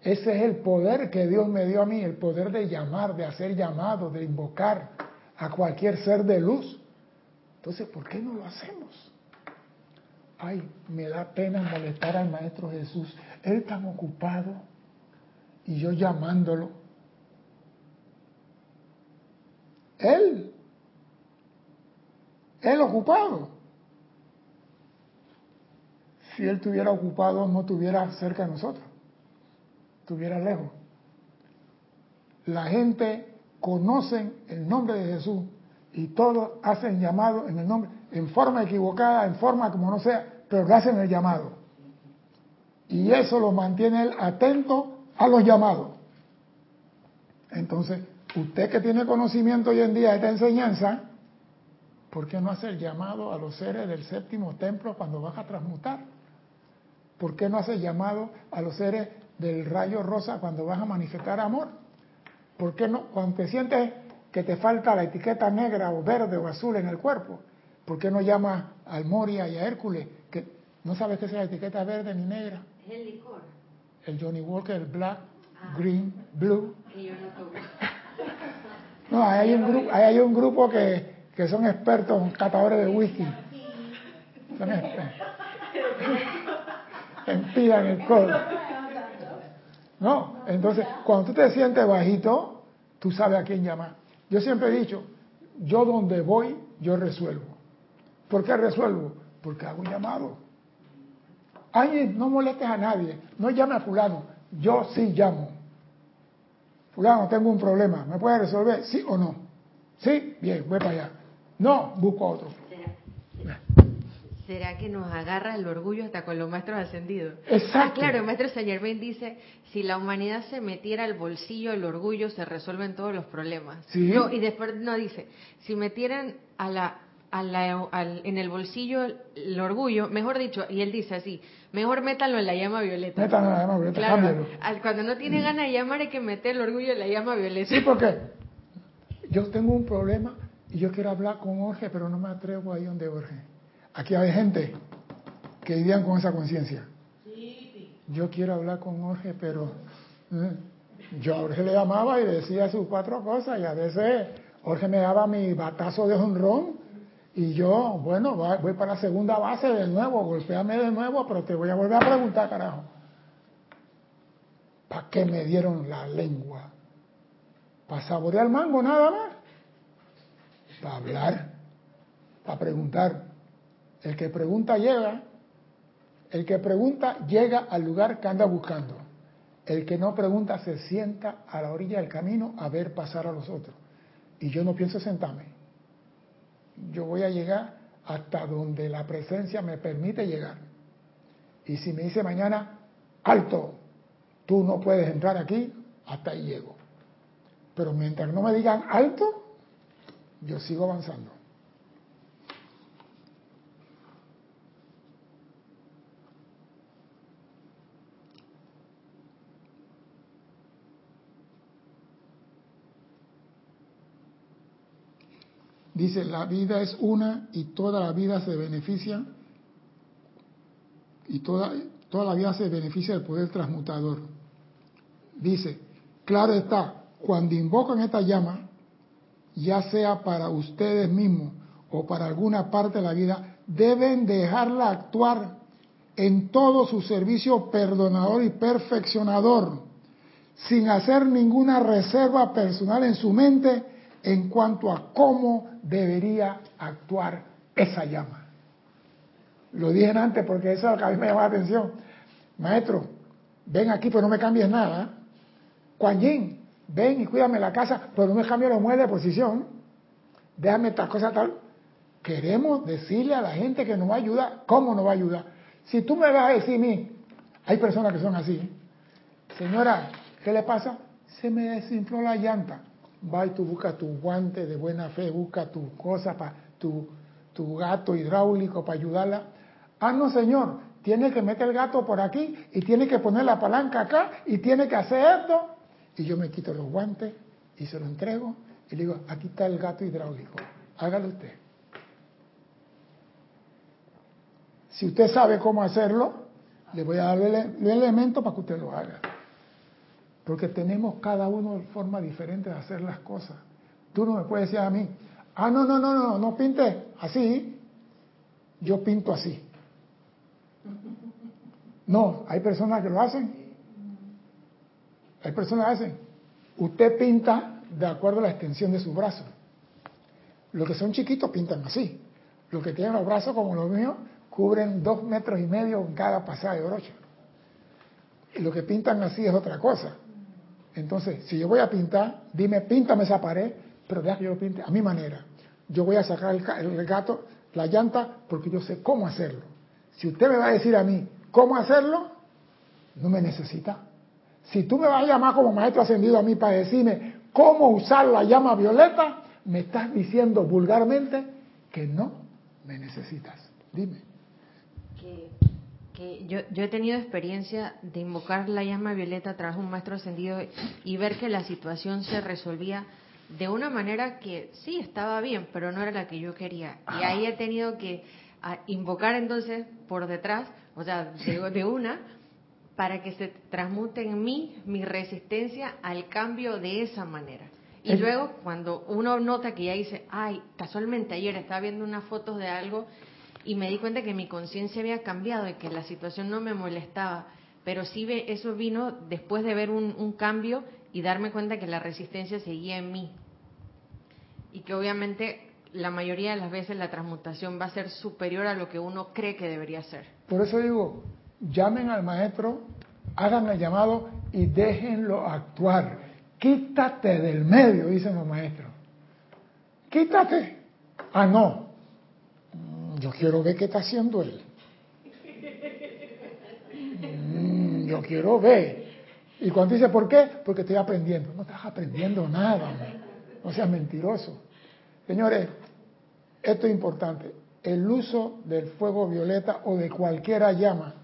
Ese es el poder que Dios me dio a mí, el poder de llamar, de hacer llamado, de invocar a cualquier ser de luz. Entonces, ¿por qué no lo hacemos? Ay, me da pena molestar al Maestro Jesús. Él tan ocupado y yo llamándolo. Él, él ocupado. Si él estuviera ocupado, no estuviera cerca de nosotros estuviera lejos. La gente conoce el nombre de Jesús y todos hacen llamado en el nombre, en forma equivocada, en forma como no sea, pero hacen el llamado. Y eso lo mantiene él atento a los llamados. Entonces, usted que tiene conocimiento hoy en día de esta enseñanza, ¿por qué no hace el llamado a los seres del séptimo templo cuando vas a transmutar? ¿Por qué no hace el llamado a los seres del rayo rosa cuando vas a manifestar amor. ¿Por qué no? Cuando te sientes que te falta la etiqueta negra o verde o azul en el cuerpo, ¿Por qué no llama al Moria y a Hércules? Que no sabes qué es la etiqueta verde ni negra. Es el licor. El Johnny Walker, el Black, Ah. Green, Blue. Que yo no tomo. No, ahí hay un grupo, ahí hay un grupo que, que son expertos catadores de whisky. Son expertos. El codo. No, entonces, cuando tú te sientes bajito, tú sabes a quién llamar. Yo siempre he dicho, yo donde voy, yo resuelvo. ¿Por qué resuelvo? Porque hago un llamado. Ay, no molestes a nadie, no llame a fulano, yo sí llamo. Fulano, tengo un problema, ¿me puede resolver? ¿Sí o no? Sí, bien, voy para allá. No, busco otro. ¿Será, será que nos agarra el orgullo hasta con los maestros ascendidos? Exacto. Ah, claro, el maestro Saint Germain dice, si la humanidad se metiera al bolsillo el orgullo, se resuelven todos los problemas. Sí. No, y después no dice, si metieran a la, al- en el bolsillo el, orgullo, mejor dicho, y él dice así, mejor métanlo en la llama violeta. Métanlo en la llama violeta, Claro, cámbialo. al- cuando no tiene ganas de llamar hay que meter el orgullo en la llama violeta. Sí, porque yo tengo un problema y yo quiero hablar con Jorge, pero no me atrevo ahí donde Jorge. Aquí hay gente que vivían con esa conciencia. Yo quiero hablar con Jorge, pero eh, yo a Jorge le llamaba y decía sus cuatro cosas y a veces Jorge me daba mi batazo de honrón y yo, bueno, voy para la segunda base de nuevo, golpeame de nuevo, pero te voy a volver a preguntar, carajo. ¿Para qué me dieron la lengua? ¿Para saborear mango nada más? Para hablar, para preguntar. El que pregunta llega, el que pregunta llega al lugar que anda buscando. El que no pregunta se sienta a la orilla del camino a ver pasar a los otros. Y yo no pienso sentarme. Yo voy a llegar hasta donde la presencia me permite llegar. Y si me dice mañana, alto, tú no puedes entrar aquí, hasta ahí llego. Pero mientras no me digan alto, yo sigo avanzando. Dice, la vida es una y toda la vida se beneficia y toda, toda la vida se beneficia del poder transmutador. Dice, claro está, cuando invocan esta llama, ya sea para ustedes mismos o para alguna parte de la vida, deben dejarla actuar en todo su servicio perdonador y perfeccionador, sin hacer ninguna reserva personal en su mente en cuanto a cómo debería actuar esa llama. Lo dije antes porque eso es lo que a mí me llama la atención. Maestro, ven aquí, pero no me cambies nada. Kuan Yin, ven y cuídame la casa, pero no me cambies los muebles de posición. Déjame estas cosas tal. Queremos decirle a la gente que nos va a ayudar. ¿Cómo nos va a ayudar? Si tú me vas a decir a mí, hay personas que son así. Señora, ¿qué le pasa? Se me desinfló la llanta. Va y tú buscas tu guante de buena fe, busca tu cosa para tu, tu gato hidráulico para ayudarla. Ah, no, señor, tiene que meter el gato por aquí y tiene que poner la palanca acá y tiene que hacer esto. Y yo me quito los guantes y se lo entrego y le digo, aquí está el gato hidráulico, hágalo usted. Si usted sabe cómo hacerlo, le voy a dar el, el elemento para que usted lo haga. Porque tenemos cada uno forma diferente de hacer las cosas. Tú no me puedes decir a mí, ah, no, no, no, no, no pinte así, yo pinto así. No, hay personas que lo hacen. Hay personas que hacen. Usted pinta de acuerdo a la extensión de su brazo. Los que son chiquitos pintan así. Los que tienen los brazos como los míos cubren dos metros y medio en cada pasada de brocha. Y los que pintan así es otra cosa. Entonces, si yo voy a pintar, dime, píntame esa pared, pero deja que yo lo pinte a mi manera. Yo voy a sacar el, el gato, la llanta, porque yo sé cómo hacerlo. Si usted me va a decir a mí cómo hacerlo, no me necesita. Si tú me vas a llamar como maestro ascendido a mí para decirme cómo usar la llama violeta, me estás diciendo vulgarmente que no me necesitas. Dime. Que, que yo, yo he tenido experiencia de invocar la llama violeta tras un maestro ascendido y ver que la situación se resolvía de una manera que sí estaba bien, pero no era la que yo quería. Y ahí he tenido que a, invocar entonces por detrás, o sea, de, de una, para que se transmute en mí mi resistencia al cambio de esa manera. Y luego cuando uno nota que ya dice, ay, casualmente ayer estaba viendo unas fotos de algo y me di cuenta que mi conciencia había cambiado y que la situación no me molestaba, pero sí eso vino después de ver un, un cambio y darme cuenta que la resistencia seguía en mí. Y que obviamente la mayoría de las veces la transmutación va a ser superior a lo que uno cree que debería ser. Por eso digo, llamen al maestro, hagan el llamado y déjenlo actuar. Quítate del medio, dicen los maestros. Quítate. Ah, no. Yo quiero ver qué está haciendo él. Mm, Yo quiero ver. Y cuando dice, ¿por qué? Porque estoy aprendiendo. No estás aprendiendo nada. hombre. No seas mentiroso. Señores, esto es importante. El uso del fuego violeta o de cualquiera llama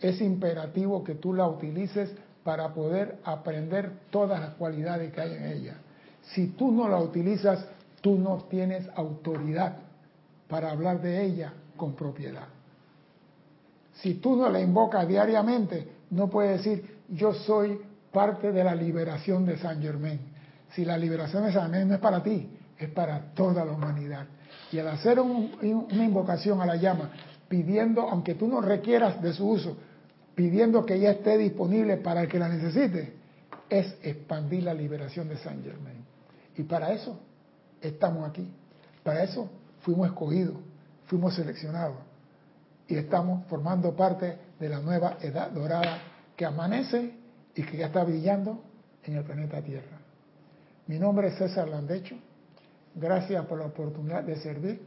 es imperativo que tú la utilices para poder aprender todas las cualidades que hay en ella. Si tú no la utilizas, tú no tienes autoridad para hablar de ella con propiedad. Si tú no la invocas diariamente, no puedes decir, yo soy parte de la liberación de San Germain. Si la liberación de San Germain no es para ti, es para toda la humanidad. Y al hacer un- una invocación a la llama, pidiendo, aunque tú no requieras de su uso, pidiendo que ella esté disponible para el que la necesite, es expandir la liberación de San Germain. Y para eso estamos aquí. Para eso fuimos escogidos, fuimos seleccionados y estamos formando parte de la nueva edad dorada que amanece y que ya está brillando en el planeta Tierra. Mi nombre es César Landecho. Gracias por la oportunidad de servir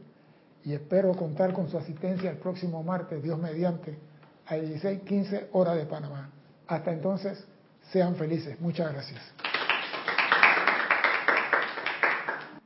y espero contar con su asistencia el próximo martes, Dios mediante, a 16:15 horas de Panamá. Hasta entonces, sean felices. Muchas gracias.